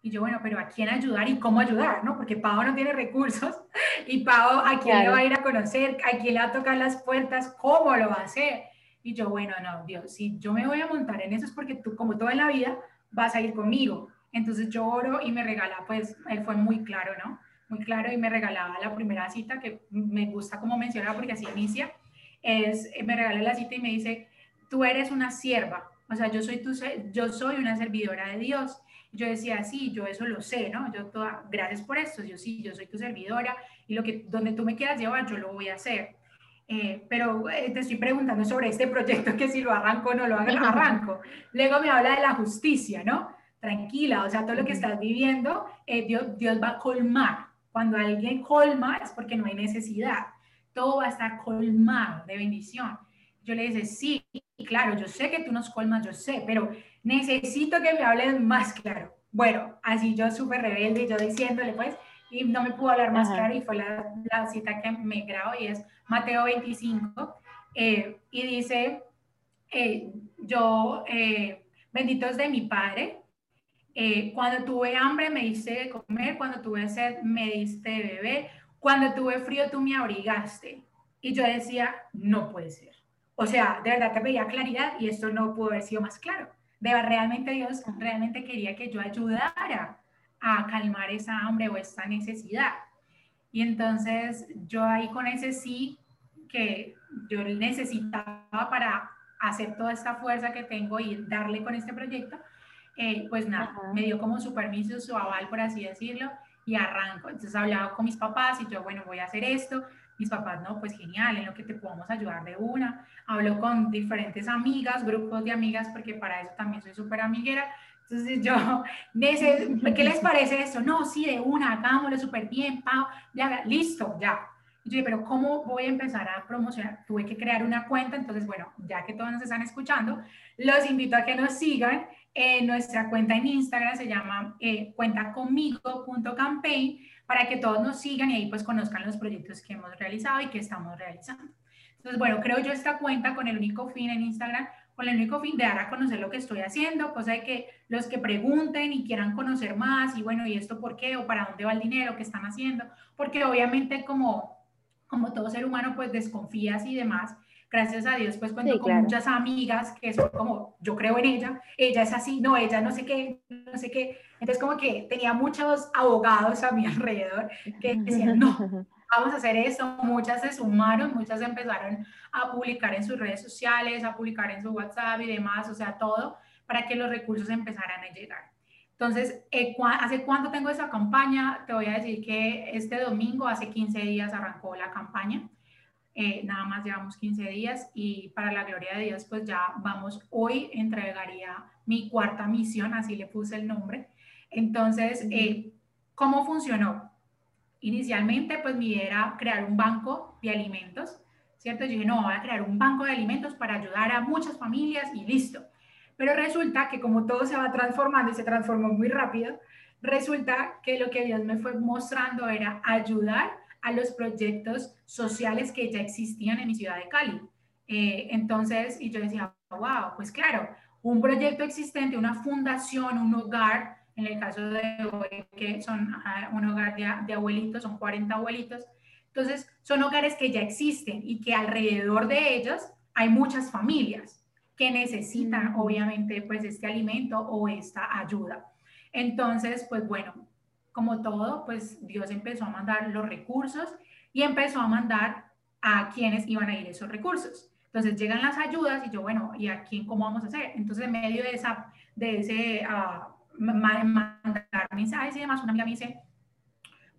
Y yo, bueno, pero ¿a quién ayudar y cómo ayudar, no? Porque Pau no tiene recursos y Pau, ¿a quién le va a ir a conocer? ¿A quién le va a tocar las puertas? ¿Cómo lo va a hacer? Y yo, bueno, no, Dios, si yo me voy a montar en eso es porque tú, como toda la vida, vas a ir conmigo. Entonces yo oro y me regala, pues él fue muy claro, ¿no? Muy claro y me regalaba la primera cita, que me gusta como mencionar porque así inicia, es, me regala la cita y me dice, tú eres una sierva, o sea, yo soy, tu, yo soy una servidora de Dios. Yo decía, sí, yo eso lo sé, ¿no? Yo toda, gracias por esto, yo sí, yo soy tu servidora y lo que, donde tú me quieras llevar, yo lo voy a hacer. Eh, pero eh, te estoy preguntando sobre este proyecto, que si lo arranco o no lo arranco. Luego me habla de la justicia, ¿no? Tranquila, o sea, todo lo que estás viviendo, eh, Dios, Dios va a colmar. Cuando alguien colma es porque no hay necesidad. Todo va a estar colmado de bendición. Yo le dije, sí, claro, yo sé que tú nos colmas, yo sé, pero necesito que me hables más claro. Bueno, así yo súper rebelde, yo diciéndole pues, y no me pudo hablar más claro y fue la, la, cita que me grabo y es Mateo 25 eh, y dice, eh, yo, eh, bendito es de mi Padre, cuando tuve hambre me diste de comer, cuando tuve sed me diste de beber, cuando tuve frío tú me abrigaste. Y yo decía, no puede ser. O sea, de verdad te pedía claridad y esto no pudo haber sido más claro. De realmente Dios realmente quería que yo ayudara a calmar esa hambre o esa necesidad. Y entonces yo ahí con ese sí que yo necesitaba para hacer toda esta fuerza que tengo y darle con este proyecto, eh, pues nada, me dio como su permiso, su aval, por así decirlo, y arranco. Entonces hablaba con mis papás y yo, bueno, voy a hacer esto. Mis papás, no, pues genial, en lo que te podamos ayudar de una. Hablo con diferentes amigas, grupos de amigas, porque para eso también soy súper amiguera. Entonces yo, ¿qué les parece esto? No, sí, de una, hagámoslo súper bien, Pau, ya, listo, ya. Y yo dije, pero ¿cómo voy a empezar a promocionar? Tuve que crear una cuenta, entonces, bueno, ya que todos nos están escuchando, los invito a que nos sigan. nuestra cuenta en Instagram se llama eh, cuentaconmigo.campaign para que todos nos sigan y ahí pues conozcan los proyectos que hemos realizado y que estamos realizando. Entonces, bueno, creo yo esta cuenta con el único fin en Instagram, con el único fin de dar a conocer lo que estoy haciendo, cosa de que los que pregunten y quieran conocer más y bueno, ¿y esto por qué? ¿O para dónde va el dinero? ¿Qué están haciendo? Porque obviamente como como todo ser humano, pues desconfías y demás. Gracias a Dios, pues cuento con muchas amigas que son como, yo creo en ella, ella es así, no, ella no sé qué, no sé qué. Entonces como que tenía muchos abogados a mi alrededor que decían, no, vamos a hacer eso. Muchas se sumaron, muchas empezaron a publicar en sus redes sociales, a publicar en su WhatsApp y demás, o sea, todo para que los recursos empezaran a llegar. Entonces, eh, ¿hace cuánto tengo esa campaña? Te voy a decir que este domingo, hace 15 días, arrancó la campaña. Eh, nada más llevamos 15 días y para la gloria de Dios, pues ya vamos, hoy entregaría mi cuarta misión, así le puse el nombre. Entonces, eh, ¿cómo funcionó? Inicialmente, pues mi idea era crear un banco de alimentos, ¿cierto? Yo dije, no, voy a crear un banco de alimentos para ayudar a muchas familias y listo. Pero resulta que como todo se va transformando y se transformó muy rápido, resulta que lo que Dios me fue mostrando era ayudar a los proyectos sociales que ya existían en mi ciudad de Cali. Eh, entonces, y yo decía, wow, pues claro, un proyecto existente, una fundación, un hogar, en el caso de hoy, que son un hogar de, de abuelitos, son 40 abuelitos, entonces son hogares que ya existen y que alrededor de ellos hay muchas familias que necesitan obviamente pues este alimento o esta ayuda. Entonces, pues bueno, como todo, pues Dios empezó a mandar los recursos y empezó a mandar a quienes iban a ir esos recursos. Entonces llegan las ayudas y yo, bueno, ¿y a quién cómo vamos a hacer? Entonces en medio de, esa, de ese uh, mandar mensajes y demás, una amiga me dice,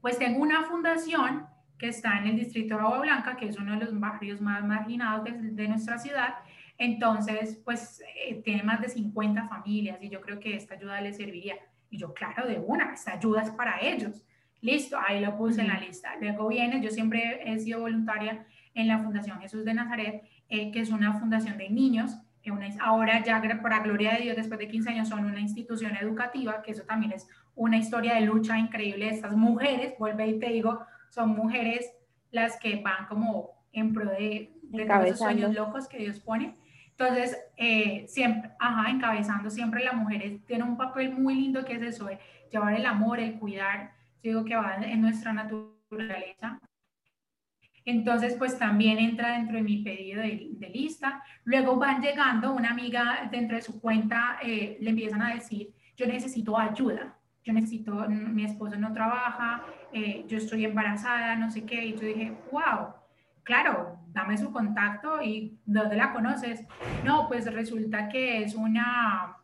pues tengo una fundación que está en el distrito de Agua Blanca, que es uno de los barrios más marginados de, de nuestra ciudad, entonces, pues eh, tiene más de 50 familias y yo creo que esta ayuda les serviría. Y yo, claro, de una, esta ayuda es para ellos. Listo, ahí lo puse en la lista. Luego viene, yo siempre he sido voluntaria en la Fundación Jesús de Nazaret, eh, que es una fundación de niños. Una, ahora ya, para gloria de Dios, después de 15 años, son una institución educativa, que eso también es una historia de lucha increíble de estas mujeres. Vuelve y te digo, son mujeres las que van como en pro de, de todos esos sueños locos que Dios pone. Entonces, eh, siempre, ajá, encabezando, siempre la mujer tiene un papel muy lindo que es eso, de llevar el amor, el cuidar, digo que va en nuestra naturaleza. Entonces, pues también entra dentro de mi pedido de, lista. Luego van llegando, una amiga dentro de su cuenta eh, le empiezan a decir, yo necesito ayuda, yo necesito, mi esposo no trabaja, eh, yo estoy embarazada, no sé qué. Y yo dije, wow, claro, dame su contacto y ¿dónde la conoces? No, pues resulta que es una,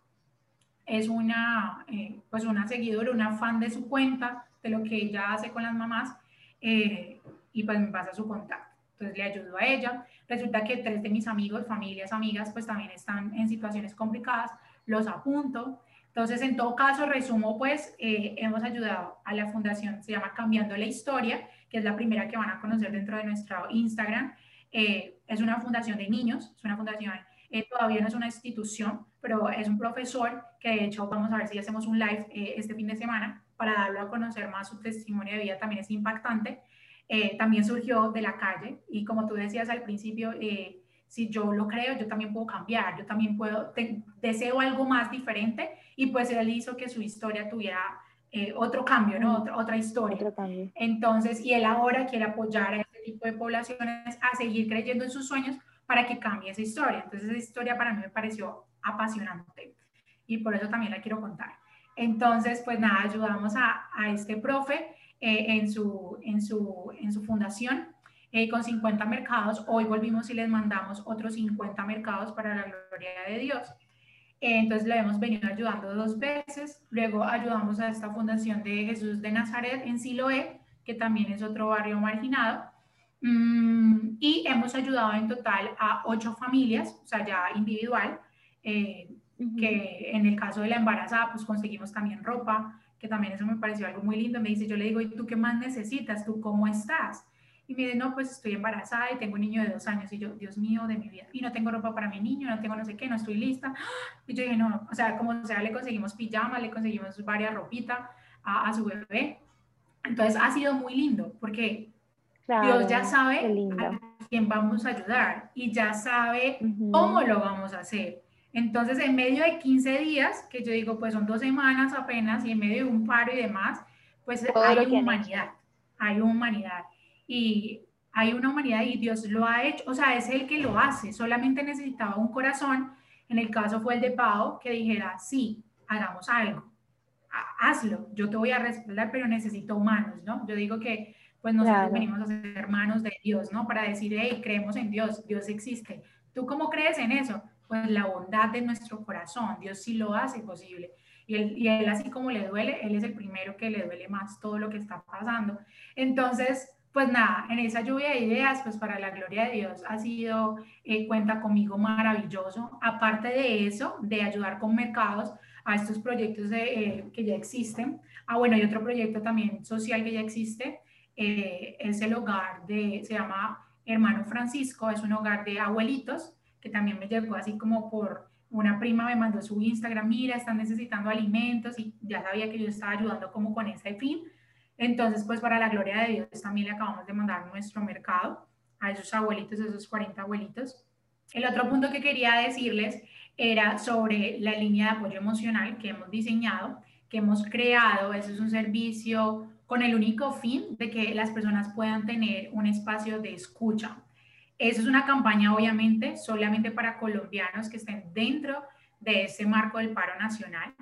es una, eh, pues una seguidora, una fan de su cuenta, de lo que ella hace con las mamás, y pues me pasa su contacto. Entonces le ayudo a ella. Resulta que tres de mis amigos, familias, amigas, pues también están en situaciones complicadas, los apunto. Entonces, en todo caso, resumo, pues eh, hemos ayudado a la fundación, se llama Cambiando la Historia, que es la primera que van a conocer dentro de nuestro Instagram. Eh, es una fundación de niños, es una fundación Eh, todavía no es una institución, pero es un profesor que de hecho vamos a ver si hacemos un live eh, este fin de semana para darlo a conocer más su testimonio de vida, también es impactante. Eh, también surgió de la calle y como tú decías al principio, si yo lo creo, yo también puedo cambiar, yo también puedo, deseo algo más diferente y pues él hizo que su historia tuviera otro cambio, ¿no? Otra, otra historia. Otro cambio. Entonces, y él ahora quiere apoyar a este tipo de poblaciones a seguir creyendo en sus sueños para que cambie esa historia. Entonces esa historia para mí me pareció apasionante y por eso también la quiero contar. Entonces, pues nada, ayudamos a, a este profe eh, en, su, en, su, en su fundación eh, con 50 mercados. Hoy volvimos y les mandamos otros 50 mercados para la gloria de Dios. entonces le hemos venido ayudando dos veces. Luego ayudamos a esta fundación de Jesús de Nazaret en Siloé, que también es otro barrio marginado. Mm, y hemos ayudado en total a ocho familias, o sea, ya individual, eh, que en el caso de la embarazada, pues conseguimos también ropa, que también eso me pareció algo muy lindo. Me dice, yo le digo, ¿y tú qué más necesitas? ¿Tú cómo estás? Y me dice, no, pues estoy embarazada y tengo un niño de dos años. Y yo, Dios mío, de mi vida. Y no tengo ropa para mi niño, no tengo no sé qué, no estoy lista. Y yo dije, no, o sea, como sea, le conseguimos pijama, le conseguimos varias ropitas a, a su bebé. Entonces ha sido muy lindo porque Dios ya sabe a quién vamos a ayudar y ya sabe cómo lo vamos a hacer. Entonces, en medio de 15 días, que yo digo, pues son dos semanas apenas, y en medio de un paro y demás, pues hay humanidad, hay humanidad. Y hay una humanidad y Dios lo ha hecho, o sea, es el que lo hace, solamente necesitaba un corazón, en el caso fue el de Pau, que dijera, sí, hagamos algo, hazlo, yo te voy a respaldar, pero necesito humanos, ¿no? Yo digo que pues nosotros venimos a ser hermanos de Dios, ¿no? Para decir, hey, creemos en Dios, Dios existe. ¿Tú cómo crees en eso? Pues la bondad de nuestro corazón, Dios sí lo hace posible. Y él, y él así como le duele, él es el primero que le duele más todo lo que está pasando. Entonces, pues nada, en esa lluvia de ideas, pues para la gloria de Dios ha sido eh, cuenta conmigo maravilloso. Aparte de eso, de ayudar con mercados a estos proyectos de, eh, que ya existen. Ah, bueno, hay otro proyecto también social que ya existe, eh, es el hogar de, se llama Hermano Francisco, es un hogar de abuelitos, que también me llegó así como por una prima me mandó su Instagram, mira, están necesitando alimentos y ya sabía que yo estaba ayudando como con ese fin. Entonces, pues para la gloria de Dios también le acabamos de mandar nuestro mercado a esos abuelitos, esos 40 abuelitos. El otro punto que quería decirles era sobre la línea de apoyo emocional que hemos diseñado, que hemos creado. Eso es un servicio con el único fin de que las personas puedan tener un espacio de escucha. Eso es una campaña, obviamente, solamente para colombianos que estén dentro de ese marco del paro nacional.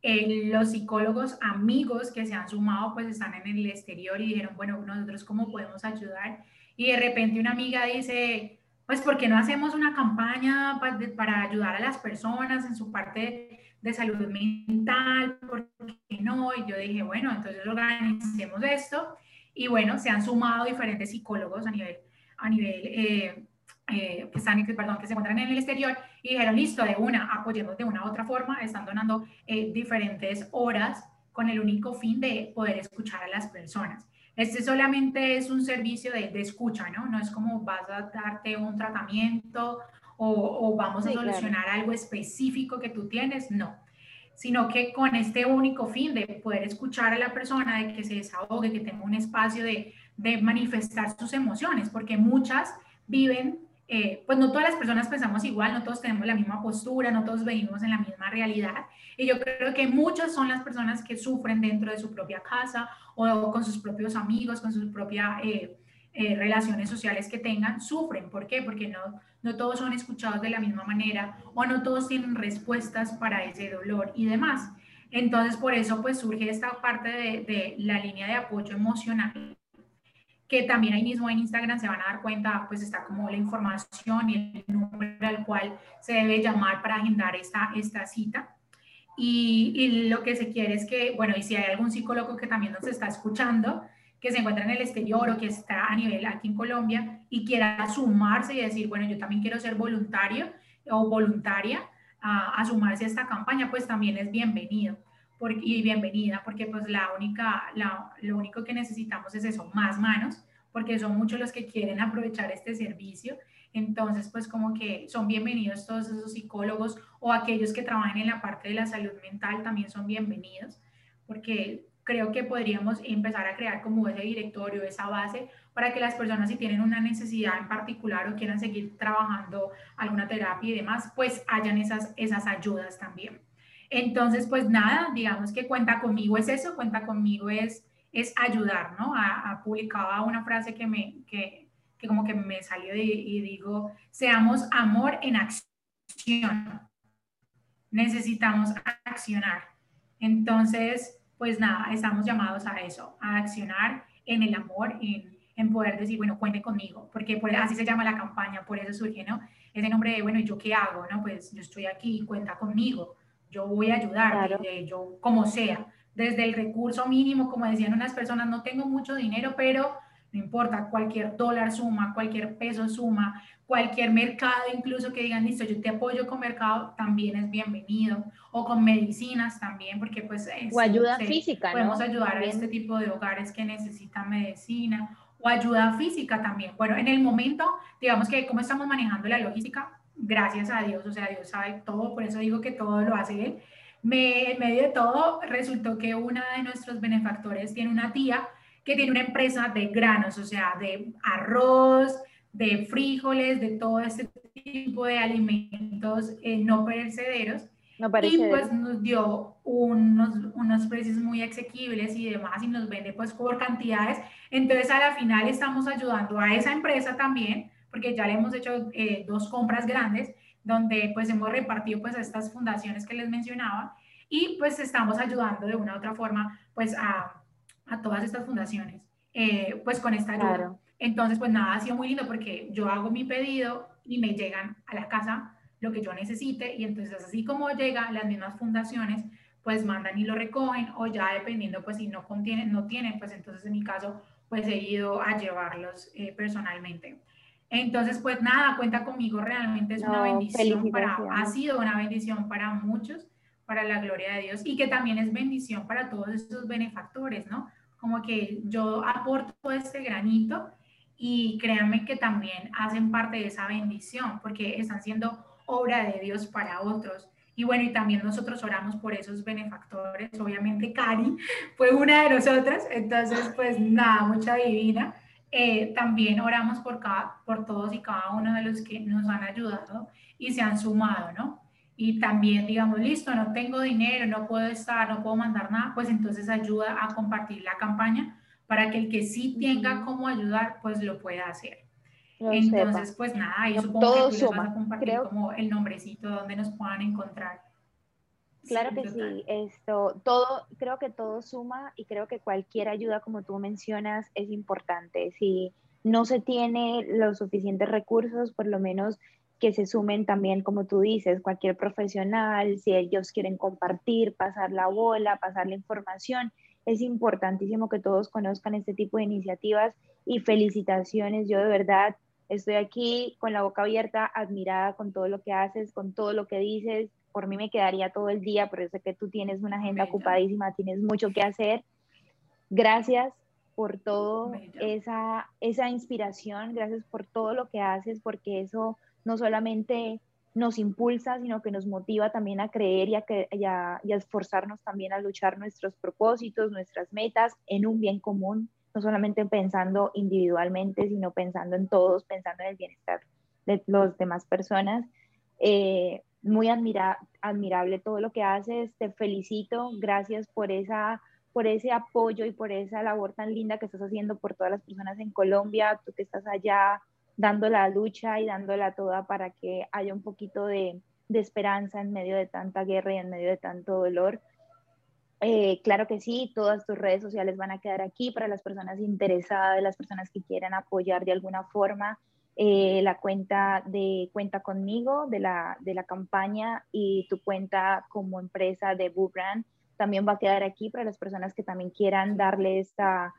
Eh, los psicólogos amigos que se han sumado, pues están en el exterior y dijeron, bueno, nosotros cómo podemos ayudar. Y de repente una amiga dice, pues, ¿por qué no hacemos una campaña para, para ayudar a las personas en su parte de salud mental, ¿por qué no? Y yo dije, bueno, entonces organicemos esto. Y bueno, se han sumado diferentes psicólogos a nivel, a nivel eh, eh, que, están, perdón, que se encuentran en el exterior y dijeron, listo, de una, apoyemos de una u otra forma, están donando eh, diferentes horas con el único fin de poder escuchar a las personas. Este solamente es un servicio de, de escucha, ¿no? No es como vas a darte un tratamiento o, vamos a solucionar algo específico que tú tienes, no, sino que con este único fin de poder escuchar a la persona, de que se desahogue, que tenga un espacio de, de manifestar sus emociones, porque muchas viven, eh, pues no todas las personas pensamos igual, no todos tenemos la misma postura, no todos venimos en la misma realidad, y yo creo que muchas son las personas que sufren dentro de su propia casa o con sus propios amigos, con sus propias eh, eh, relaciones sociales que tengan, sufren. ¿Por qué? Porque no, no todos son escuchados de la misma manera o no todos tienen respuestas para ese dolor y demás. Entonces, por eso pues surge esta parte de, de la línea de apoyo emocional que también ahí mismo en Instagram se van a dar cuenta, pues está como la información y el número al cual se debe llamar para agendar esta, esta cita. Y, lo que se quiere es que, bueno, y si hay algún psicólogo que también nos está escuchando, que se encuentra en el exterior o que está a nivel aquí en Colombia y quiera sumarse y decir, bueno, yo también quiero ser voluntario o voluntaria a, sumarse a esta campaña, pues también es bienvenido porque, y bienvenida, porque pues la única, lo único que necesitamos es eso, más manos, porque son muchos los que quieren aprovechar este servicio. Entonces, pues como que son bienvenidos todos esos psicólogos o aquellos que trabajan en la parte de la salud mental también son bienvenidos, porque creo que podríamos empezar a crear como ese directorio, esa base, para que las personas si tienen una necesidad en particular o quieran seguir trabajando alguna terapia y demás, pues hayan esas, esas ayudas también. Entonces, pues nada, digamos que cuenta conmigo es eso, cuenta conmigo es, es ayudar, ¿no? A, a publicaba una frase que me, que, que como que me salió y, digo, seamos amor en acción. Necesitamos accionar. Entonces, pues nada, estamos llamados a eso, a accionar en el amor, en, en poder decir, bueno, cuente conmigo, porque por, así se llama la campaña, por eso surge, ¿no? Ese nombre de, bueno, ¿y yo qué hago? No, pues yo estoy aquí, cuenta conmigo, yo voy a ayudar, yo como sea, desde el recurso mínimo, como decían unas personas, no tengo mucho dinero, pero no importa, cualquier dólar suma, cualquier peso suma, cualquier mercado, incluso que digan, listo, yo te apoyo con mercado, también es bienvenido, o con medicinas también, porque pues... o ayuda física, Podemos ayudar a este tipo de hogares que necesitan medicina, o ayuda física también. Bueno, en el momento, digamos que cómo estamos manejando la logística, gracias a Dios, o sea, Dios sabe todo, por eso digo que todo lo hace Él. Me, en medio de todo, resultó que una de nuestros benefactores tiene una tía que tiene una empresa de granos, o sea, de arroz, de frijoles, de todo este tipo de alimentos eh, no perecederos. No y pues nos dio unos, unos precios muy asequibles y demás y nos vende pues por cantidades. Entonces a la final estamos ayudando a esa empresa también, porque ya le hemos hecho eh, dos compras grandes donde pues hemos repartido pues a estas fundaciones que les mencionaba y pues estamos ayudando de una u otra forma pues a a todas estas fundaciones, eh, pues con esta ayuda. Entonces, pues nada, ha sido muy lindo porque yo hago mi pedido y me llegan a la casa lo que yo necesite y entonces así como llegan las mismas fundaciones, pues mandan y lo recogen o ya dependiendo, pues si no contienen, no tienen, pues entonces en mi caso, pues he ido a llevarlos eh, personalmente. Entonces, pues nada, cuenta conmigo, realmente es una bendición para, ha sido una bendición para muchos, para la gloria de Dios y que también es bendición para todos esos benefactores, ¿no? como que yo aporto este granito y créanme que también hacen parte de esa bendición porque están siendo obra de Dios para otros. Y bueno, y también nosotros oramos por esos benefactores. Obviamente Cari fue una de nosotras, entonces pues nada, mucha divina. Eh, también oramos por, cada, por todos y cada uno de los que nos han ayudado y se han sumado, ¿no? y también digamos, listo, no tengo dinero, no puedo estar, no puedo mandar nada, pues entonces ayuda a compartir la campaña para que el que sí tenga cómo ayudar, pues lo pueda hacer. entonces, pues nada, y supongo todo que tú suma. vas a compartir como el nombrecito donde nos puedan encontrar. Claro que sí, esto, todo, creo que todo suma y creo que cualquier ayuda, como tú mencionas, es importante. Si no se tiene los suficientes recursos, por lo menos que se sumen también, como tú dices, cualquier profesional, si ellos quieren compartir, pasar la bola, pasar la información. Es importantísimo que todos conozcan este tipo de iniciativas y felicitaciones. Yo de verdad estoy aquí con la boca abierta, admirada con todo lo que haces, con todo lo que dices. Por mí me quedaría todo el día, pero sé que tú tienes una agenda ocupadísima, tienes mucho que hacer. Gracias por todo esa, esa inspiración, gracias por todo lo que haces, porque eso no solamente nos impulsa, sino que nos motiva también a creer y a, que, a, esforzarnos también a luchar nuestros propósitos, nuestras metas en un bien común, no solamente pensando individualmente, sino pensando en todos, pensando en el bienestar de las demás personas. Eh, muy admira admirable todo lo que haces, te felicito, gracias por, esa, por ese apoyo y por esa labor tan linda que estás haciendo por todas las personas en Colombia, tú que estás allá dando la lucha y dándola toda para que haya un poquito de, esperanza en medio de tanta guerra y en medio de tanto dolor. Eh, claro que sí, todas tus redes sociales van a quedar aquí para las personas interesadas, las personas que quieran apoyar de alguna forma. Eh, la cuenta de Cuenta conmigo de la, de la campaña y tu cuenta como empresa de Boo Brand también va a quedar aquí para las personas que también quieran darle esta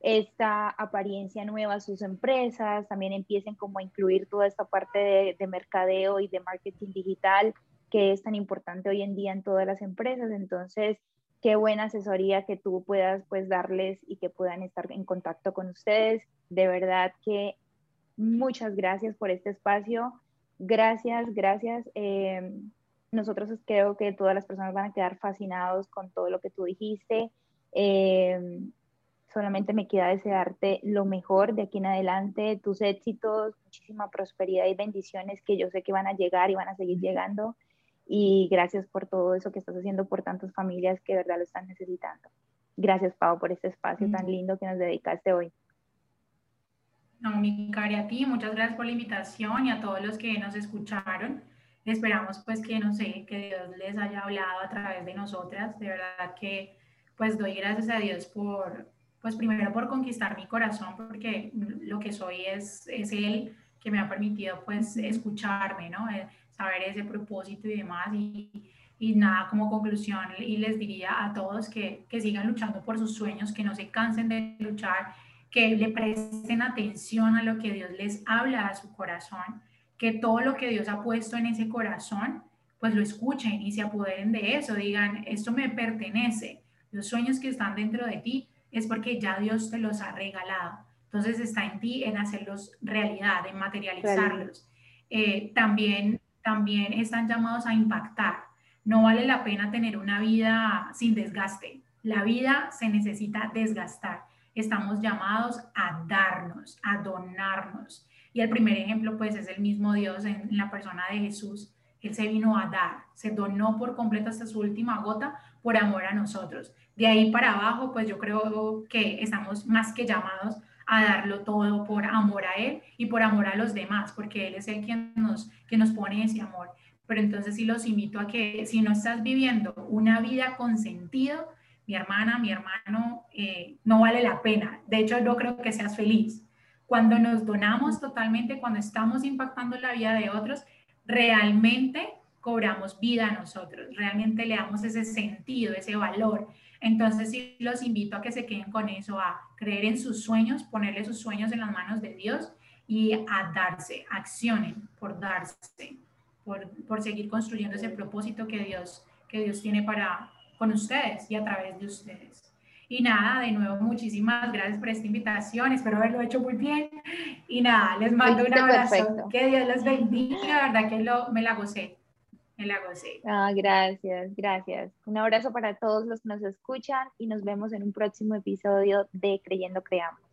esta apariencia nueva a sus empresas, también empiecen como a incluir toda esta parte de, mercadeo y de marketing digital que es tan importante hoy en día en todas las empresas. Entonces, qué buena asesoría que tú puedas pues darles y que puedan estar en contacto con ustedes. De verdad que muchas gracias por este espacio. Gracias, gracias. Eh, nosotros creo que todas las personas van a quedar fascinados con todo lo que tú dijiste. Eh, solamente me queda desearte lo mejor de aquí en adelante, tus éxitos, muchísima prosperidad y bendiciones que yo sé que van a llegar y van a seguir llegando. Y gracias por todo eso que estás haciendo por tantas familias que de verdad lo están necesitando. Gracias, Pau, por este espacio tan lindo que nos dedicaste hoy. No, mi cari, a ti, muchas gracias por la invitación y a todos los que nos escucharon. Esperamos pues que, no sé, que Dios les haya hablado a través de nosotras. De verdad que pues doy gracias a Dios por, pues primero por conquistar mi corazón, porque lo que soy es, es Él que me ha permitido pues escucharme, ¿no? Eh, saber ese propósito y demás. Y, y nada, como conclusión, y les diría a todos que, que sigan luchando por sus sueños, que no se cansen de luchar que le presten atención a lo que Dios les habla a su corazón, que todo lo que Dios ha puesto en ese corazón, pues lo escuchen y se apoderen de eso, digan, esto me pertenece, los sueños que están dentro de ti es porque ya Dios te los ha regalado. Entonces está en ti en hacerlos realidad, en materializarlos. Eh, también, también están llamados a impactar. No vale la pena tener una vida sin desgaste. La vida se necesita desgastar estamos llamados a darnos, a donarnos. Y el primer ejemplo, pues, es el mismo Dios en, la persona de Jesús. Él se vino a dar, se donó por completo hasta su última gota por amor a nosotros. De ahí para abajo, pues yo creo que estamos más que llamados a darlo todo por amor a Él y por amor a los demás, porque Él es el quien nos, que nos pone ese amor. Pero entonces sí los invito a que si no estás viviendo una vida con sentido, mi hermana, mi hermano, eh, no vale la pena. De hecho, yo creo que seas feliz. Cuando nos donamos totalmente, cuando estamos impactando la vida de otros, realmente cobramos vida a nosotros, realmente le damos ese sentido, ese valor. Entonces sí los invito a que se queden con eso, a creer en sus sueños, ponerle sus sueños en las manos de Dios y a darse, accionen por darse, por, por seguir construyendo ese propósito que Dios, que Dios tiene para, con ustedes y a través de ustedes. Y nada, de nuevo, muchísimas gracias por esta invitación. Espero haberlo hecho muy bien. Y nada, les mando un abrazo. Que Dios les bendiga. La verdad que lo, me la gocé. Me la gocé. Ah, gracias, gracias. Un abrazo para todos los que nos escuchan y nos vemos en un próximo episodio de Creyendo Creamos.